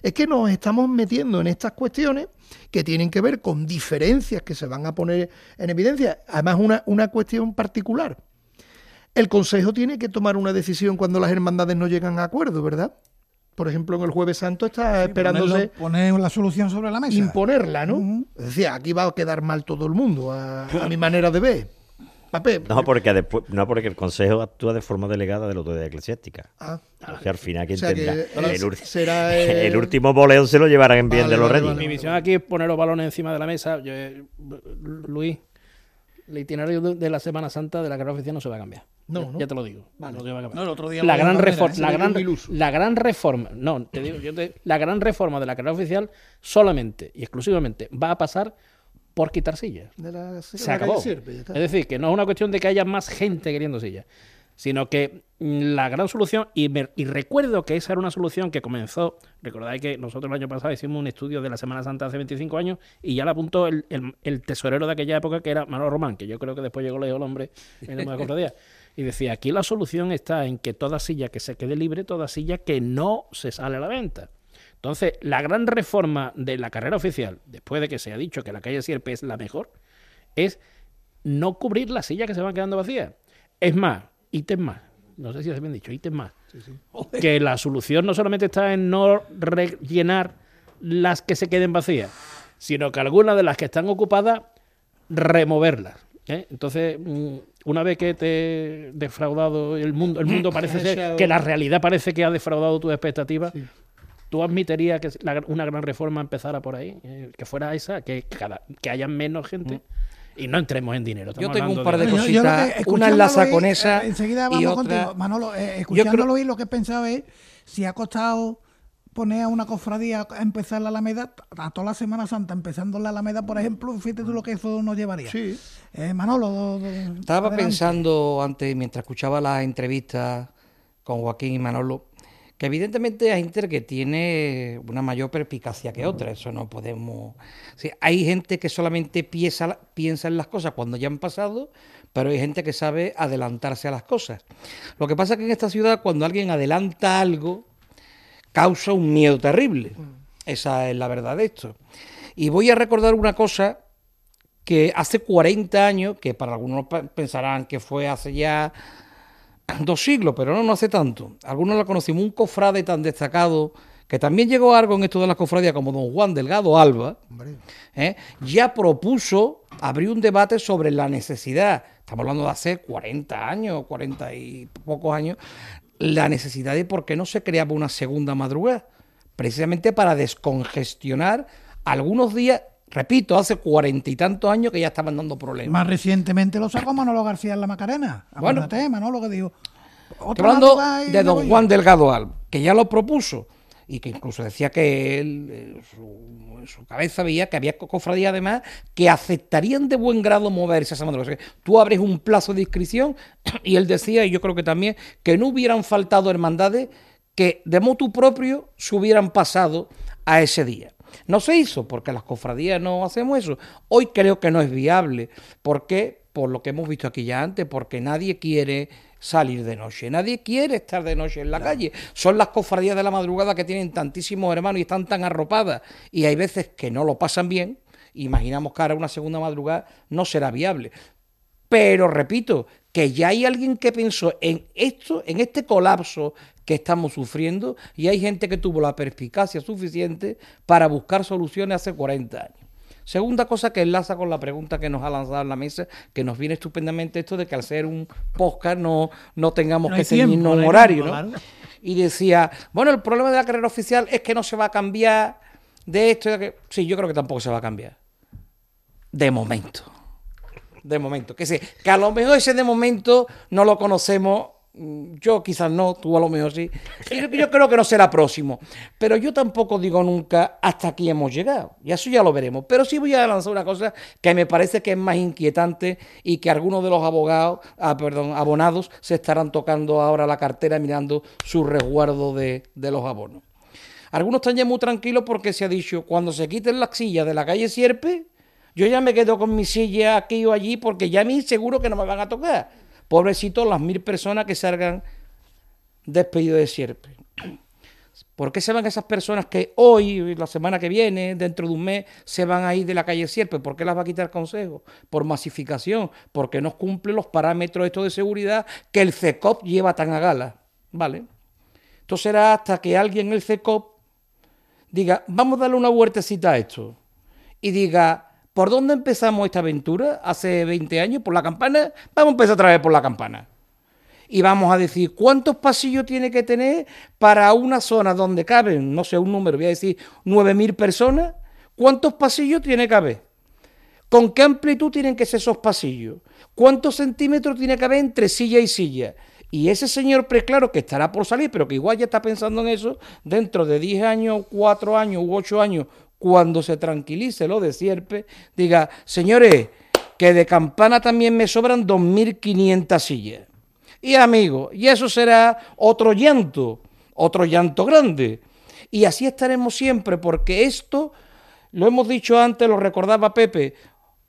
Es que nos estamos metiendo en estas cuestiones que tienen que ver con diferencias que se van a poner en evidencia. Además, una, una cuestión particular. El Consejo tiene que tomar una decisión cuando las hermandades no llegan a acuerdo, ¿verdad? Por ejemplo, en el Jueves Santo está esperándose Ponerlo- poner la solución sobre la mesa. imponerla, ¿no? Es decir, aquí va a quedar mal todo el mundo, a, a mi manera de ver. Pape, No porque, después, no, porque el Consejo actúa de forma delegada de la autoridad eclesiástica. Ah. O sea, al final, ¿quién O sea que tendrá? el, será, el último boleo se lo llevarán en bien Vale, de los vale, reyes. Mi misión aquí es poner los balones encima de la mesa. Yo, eh, Luis, el itinerario de, de la Semana Santa de la carrera oficial no se va a cambiar. No, Ya- ¿no? Ya te lo digo. Vale. No se va a cambiar. No, el otro día la, lo gran de la reforma, la, gran, la gran reforma, no, te digo, yo te- la gran reforma de la carrera oficial solamente y exclusivamente va a pasar por quitar sillas. de la, Se la acabó. Es decir, que no es una cuestión de que haya más gente queriendo sillas, sino que mm, la gran solución, y, me- y recuerdo que esa era una solución que comenzó, recordáis que nosotros el año pasado hicimos un estudio de la Semana Santa hace 25 años y ya la apuntó el, el- el tesorero de aquella época que era Manuel Román, que yo creo que después llegó le dijo el hombre en la cofradía. Y decía, aquí la solución está en que toda silla que se quede libre, toda silla que no se sale a la venta. Entonces, la gran reforma de la carrera oficial, después de que se ha dicho que la calle Sierpe es la mejor, es no cubrir las sillas que se van quedando vacías. Es más, ítem más, no sé si se bien dicho, ítem más, que la solución no solamente está en no rellenar las que se queden vacías, sino que algunas de las que están ocupadas, removerlas. ¿eh? Entonces, mm, una vez que te he defraudado el mundo, el mundo parece ser que la realidad parece que ha defraudado tus expectativas. ¿Tú admitirías que la- una gran reforma empezara por ahí? Eh, que fuera esa, que, cada, que haya menos gente y no entremos en dinero. Yo tengo un par de de- cositas. Yo una enlaza con eh, esa enseguida y vamos otra. contigo. Manolo, eh, escuchándolo creo- oír, lo que pensaba es si ha costado poner a una cofradía a empezar la Alameda, a toda la Semana Santa, empezando la Alameda, por ejemplo, fíjate tú lo que eso nos llevaría. Sí. Eh, Manolo, do- do- Estaba adelante. pensando antes, mientras escuchaba las entrevistas con Joaquín y Manolo, que evidentemente hay gente que tiene una mayor perspicacia que otra, eso no podemos... Hay gente que solamente piensa, piensa en las cosas cuando ya han pasado, pero hay gente que sabe adelantarse a las cosas. Lo que pasa es que en esta ciudad cuando alguien adelanta algo, causa un miedo terrible. Esa es la verdad de esto. Y voy a recordar una cosa que hace 40 años, que para algunos pensarán que fue hace ya dos siglos, pero no, no hace tanto. Algunos lo conocimos, un cofrade tan destacado, que también llegó a algo en esto de las cofradías, como don Juan Delgado Alba, ¿eh? ya propuso abrir un debate sobre la necesidad, estamos hablando de hace 40 años, 40 y pocos años, la necesidad de por qué no se creaba una segunda madrugada, precisamente para descongestionar algunos días, repito, hace cuarenta y tantos años que ya estaban dando problemas. Más recientemente lo sacó Manolo García en la Macarena. Bueno. Acuérdate, Manolo, que dijo. Hablando de don. Juan Delgado Alba, que ya lo propuso. y que incluso decía que él en su, su cabeza veía que había co- cofradías además que aceptarían de buen grado moverse a esa madrugada. O sea, que tú abres un plazo de inscripción y él decía, y yo creo que también, que no hubieran faltado hermandades que de motu propio se hubieran pasado a ese día. No se hizo porque las cofradías no hacemos eso. Hoy creo que no es viable. ¿Por qué? Por lo que hemos visto aquí ya antes, porque nadie quiere salir de noche, nadie quiere estar de noche en la calle. Son las cofradías de la madrugada que tienen tantísimos hermanos y están tan arropadas y hay veces que no lo pasan bien. Imaginamos que ahora una segunda madrugada no será viable. Pero repito, que ya hay alguien que pensó en esto, en este colapso que estamos sufriendo, y hay gente que tuvo la perspicacia suficiente para buscar soluciones hace 40 años. Segunda cosa que enlaza con la pregunta que nos ha lanzado en la mesa, que nos viene estupendamente esto de que al ser un podcast no, no tengamos No que ceñirnos no un horario, tiempo, ¿no? claro. Y decía, bueno, el problema de la carrera oficial es que no se va a cambiar de esto y de. Sí, yo creo que tampoco se va a cambiar. De momento. De momento. Que, sé, que a lo mejor ese de momento no lo conocemos. Mm, Yo quizás no, tú a lo mejor sí. Yo creo que no será próximo. Pero yo tampoco digo nunca hasta aquí hemos llegado. Y eso ya lo veremos. Pero sí voy a lanzar una cosa que me parece que es más inquietante y que algunos de los abogados, ah, perdón, abonados se estarán tocando ahora la cartera mirando su resguardo de, de los abonos. Algunos están ya muy tranquilos porque se ha dicho, cuando se quiten las sillas de la calle Sierpe, yo ya me quedo con mi silla aquí o allí porque ya a mí seguro que no me van a tocar. Pobrecitos las mil personas que salgan despedidos de Sierpe. ¿Por qué se van esas personas que hoy, la semana que viene, dentro de un mes, se van a ir de la calle Sierpe? ¿Por qué las va a quitar el Consejo? Por masificación, porque no cumple los parámetros estos de seguridad que el CECOP lleva tan a gala. ¿Vale? Esto será hasta que alguien en el CECOP diga, vamos a darle una vueltecita a esto. Y diga, ¿por dónde empezamos esta aventura? Hace 20 años, por la campana. Vamos a empezar otra vez por la campana. Y vamos a decir, ¿cuántos pasillos tiene que tener para una zona donde caben, no sé, un número, voy a decir 9.000 personas? ¿Cuántos pasillos tiene que haber? ¿Con qué amplitud tienen que ser esos pasillos? ¿Cuántos centímetros tiene que haber entre silla y silla? Y ese señor preclaro que estará por salir, pero que igual ya está pensando en eso, dentro de 10 años, 4 años u 8 años, cuando se tranquilice lo de Sierpe, diga, señores, que de campana también me sobran 2.500 sillas. Y amigo, y eso será otro llanto, otro llanto grande. Y así estaremos siempre, porque esto, lo hemos dicho antes, lo recordaba Pepe,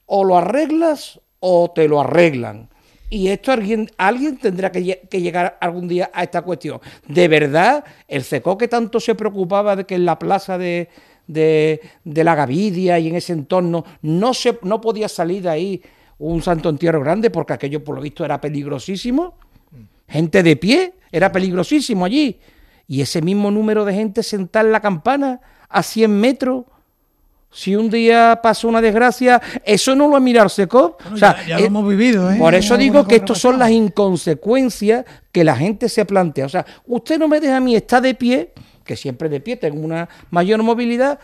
o lo arreglas o te lo arreglan. Y esto alguien, alguien tendrá que, que llegar algún día a esta cuestión. De verdad, el CECO que tanto se preocupaba de que en la plaza de, de, de la Gavidia y en ese entorno no, se, no podía salir de ahí un santo entierro grande porque aquello por lo visto era peligrosísimo. Gente de pie, era peligrosísimo allí. Y ese mismo número de gente sentada en la campana a 100 metros. Si un día pasó una desgracia, eso no lo ha mirado Secop. Bueno, ya- ya lo hemos vivido, ¿eh? Por eso digo que estas son las inconsecuencias que la gente se plantea. O sea, usted no me deja a mí estar de pie, que siempre de pie tengo una mayor movilidad,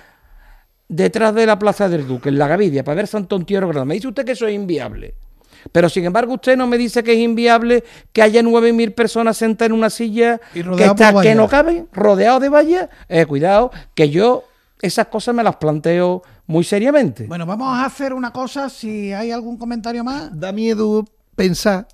detrás de la Plaza del Duque, en la Gavidia, para ver Santo Entierro Grande. Me dice usted que eso es inviable. Pero sin embargo, usted no me dice que es inviable que haya 9.000 personas sentadas en una silla que, está, que no caben, rodeado de vallas. Eh, cuidado, que yo esas cosas me las planteo muy seriamente. Bueno, vamos a hacer una cosa, si hay algún comentario más. Da miedo pensar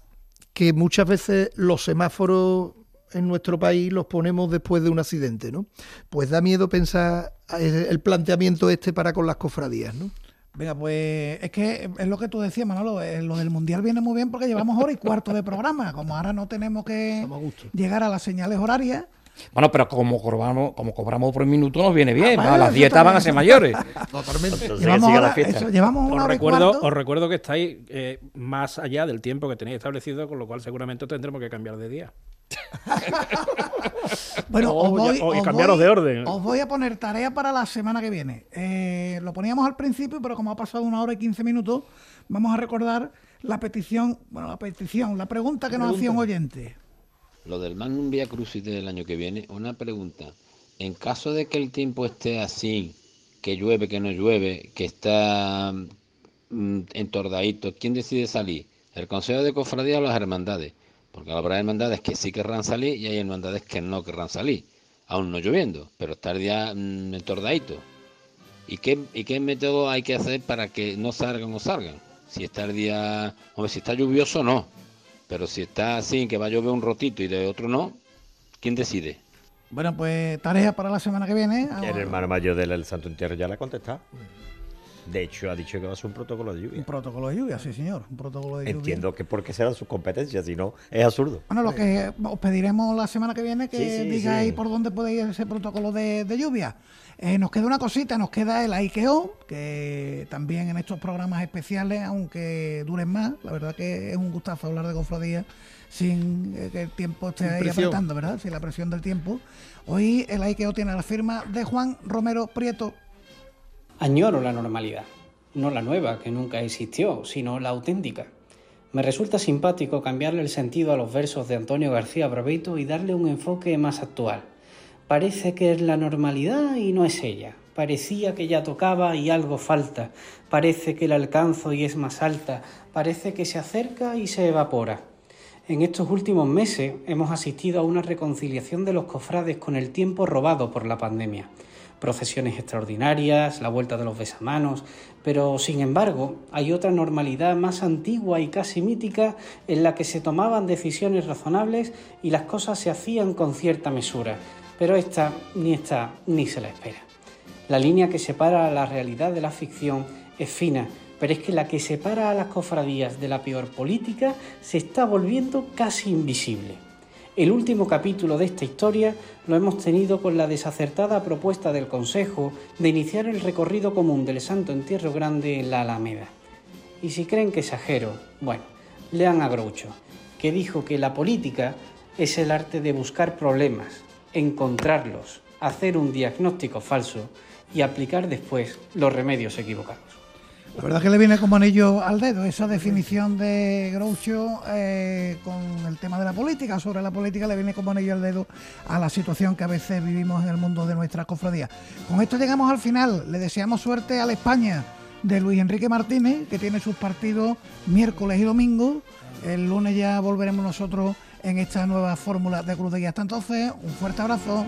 que muchas veces los semáforos en nuestro país los ponemos después de un accidente, ¿no? Pues da miedo pensar eh, el planteamiento este para con las cofradías, ¿no? Venga, pues es que es lo que tú decías, Manolo, eh, lo del Mundial viene muy bien porque llevamos hora y cuarto de programa. Como ahora no tenemos que llegar a las señales horarias, Bueno, pero como cobramos, como cobramos por minuto nos viene bien, Ah, las dietas van a ser mayores. Totalmente. Llevamos ahora- eso, llevamos una os hora y recuerdo, os recuerdo que estáis eh, más allá del tiempo que tenéis establecido, con lo cual seguramente tendremos que cambiar de día. Bueno, O os voy, ya- o- y os cambiaros voy- de orden. Os voy a poner tarea para la semana que viene. Eh, lo poníamos al principio, pero como ha pasado una hora y quince minutos, vamos a recordar la petición, bueno, la petición, la pregunta que nos hacía un oyente. Lo del Magnum Via Crucis del año que viene, una pregunta. En caso de que el tiempo esté así, que llueve, que no llueve, que está mm, entordadito, ¿quién decide salir? ¿El Consejo de Cofradía o las hermandades? Porque habrá hermandades que sí querrán salir y hay hermandades que no querrán salir. aún no lloviendo, pero estar ya mm, entordadito. ¿Y qué, ¿Y qué método hay que hacer para que no salgan o salgan? Si está el día, hombre, si está lluvioso no, pero si está así, que va a llover un rotito y de otro no, ¿quién decide? Bueno, pues tarea para la semana que viene. El hermano mayor del Santo Entierro ya la ha contestado. De hecho, ha dicho que va a ser un protocolo de lluvia. Un protocolo de lluvia, sí, señor. Un protocolo de lluvia. Entiendo que porque serán sus competencias, si no, es absurdo. Bueno, lo que os pediremos la semana que viene que Sí, sí, digáis sí. por dónde puede ir ese protocolo de, de lluvia. Eh, nos queda una cosita, nos queda el IKEO, que también en estos programas especiales, aunque duren más, la verdad que es un gustazo hablar de cofradía sin eh, que el tiempo esté Sin ahí presión. apretando, ¿verdad? Sin la presión del tiempo. Hoy el IKEO tiene la firma de Juan Romero Prieto. Añoro la normalidad, no la nueva, que nunca existió, sino la auténtica. Me resulta simpático cambiarle el sentido a los versos de Antonio García Braveito y darle un enfoque más actual. Parece que es la normalidad y no es ella. Parecía que ya tocaba y algo falta. Parece que la alcanzo y es más alta. Parece que se acerca y se evapora. En estos últimos meses hemos asistido a una reconciliación de los cofrades con el tiempo robado por la pandemia. Procesiones extraordinarias, la vuelta de los besamanos, pero sin embargo hay otra normalidad más antigua y casi mítica en la que se tomaban decisiones razonables y las cosas se hacían con cierta mesura, pero esta ni está ni se la espera. La línea que separa la realidad de la ficción es fina, pero es que la que separa a las cofradías de la peor política se está volviendo casi invisible. El último capítulo de esta historia lo hemos tenido con la desacertada propuesta del Consejo de iniciar el recorrido común del Santo Entierro Grande en la Alameda. Y si creen que exagero, bueno, lean a Groucho, que dijo que la política es el arte de buscar problemas, encontrarlos, hacer un diagnóstico falso y aplicar después los remedios equivocados. La verdad que le viene como anillo al dedo esa definición de Groucho eh, con el tema de la política, sobre la política le viene como anillo al dedo a la situación que a veces vivimos en el mundo de nuestra cofradía. Con esto llegamos al final, le deseamos suerte a la España de Luis Enrique Martínez, que tiene sus partidos miércoles y domingo. El lunes ya volveremos nosotros en esta nueva fórmula de Cruz de Guía. Hasta entonces, un fuerte abrazo.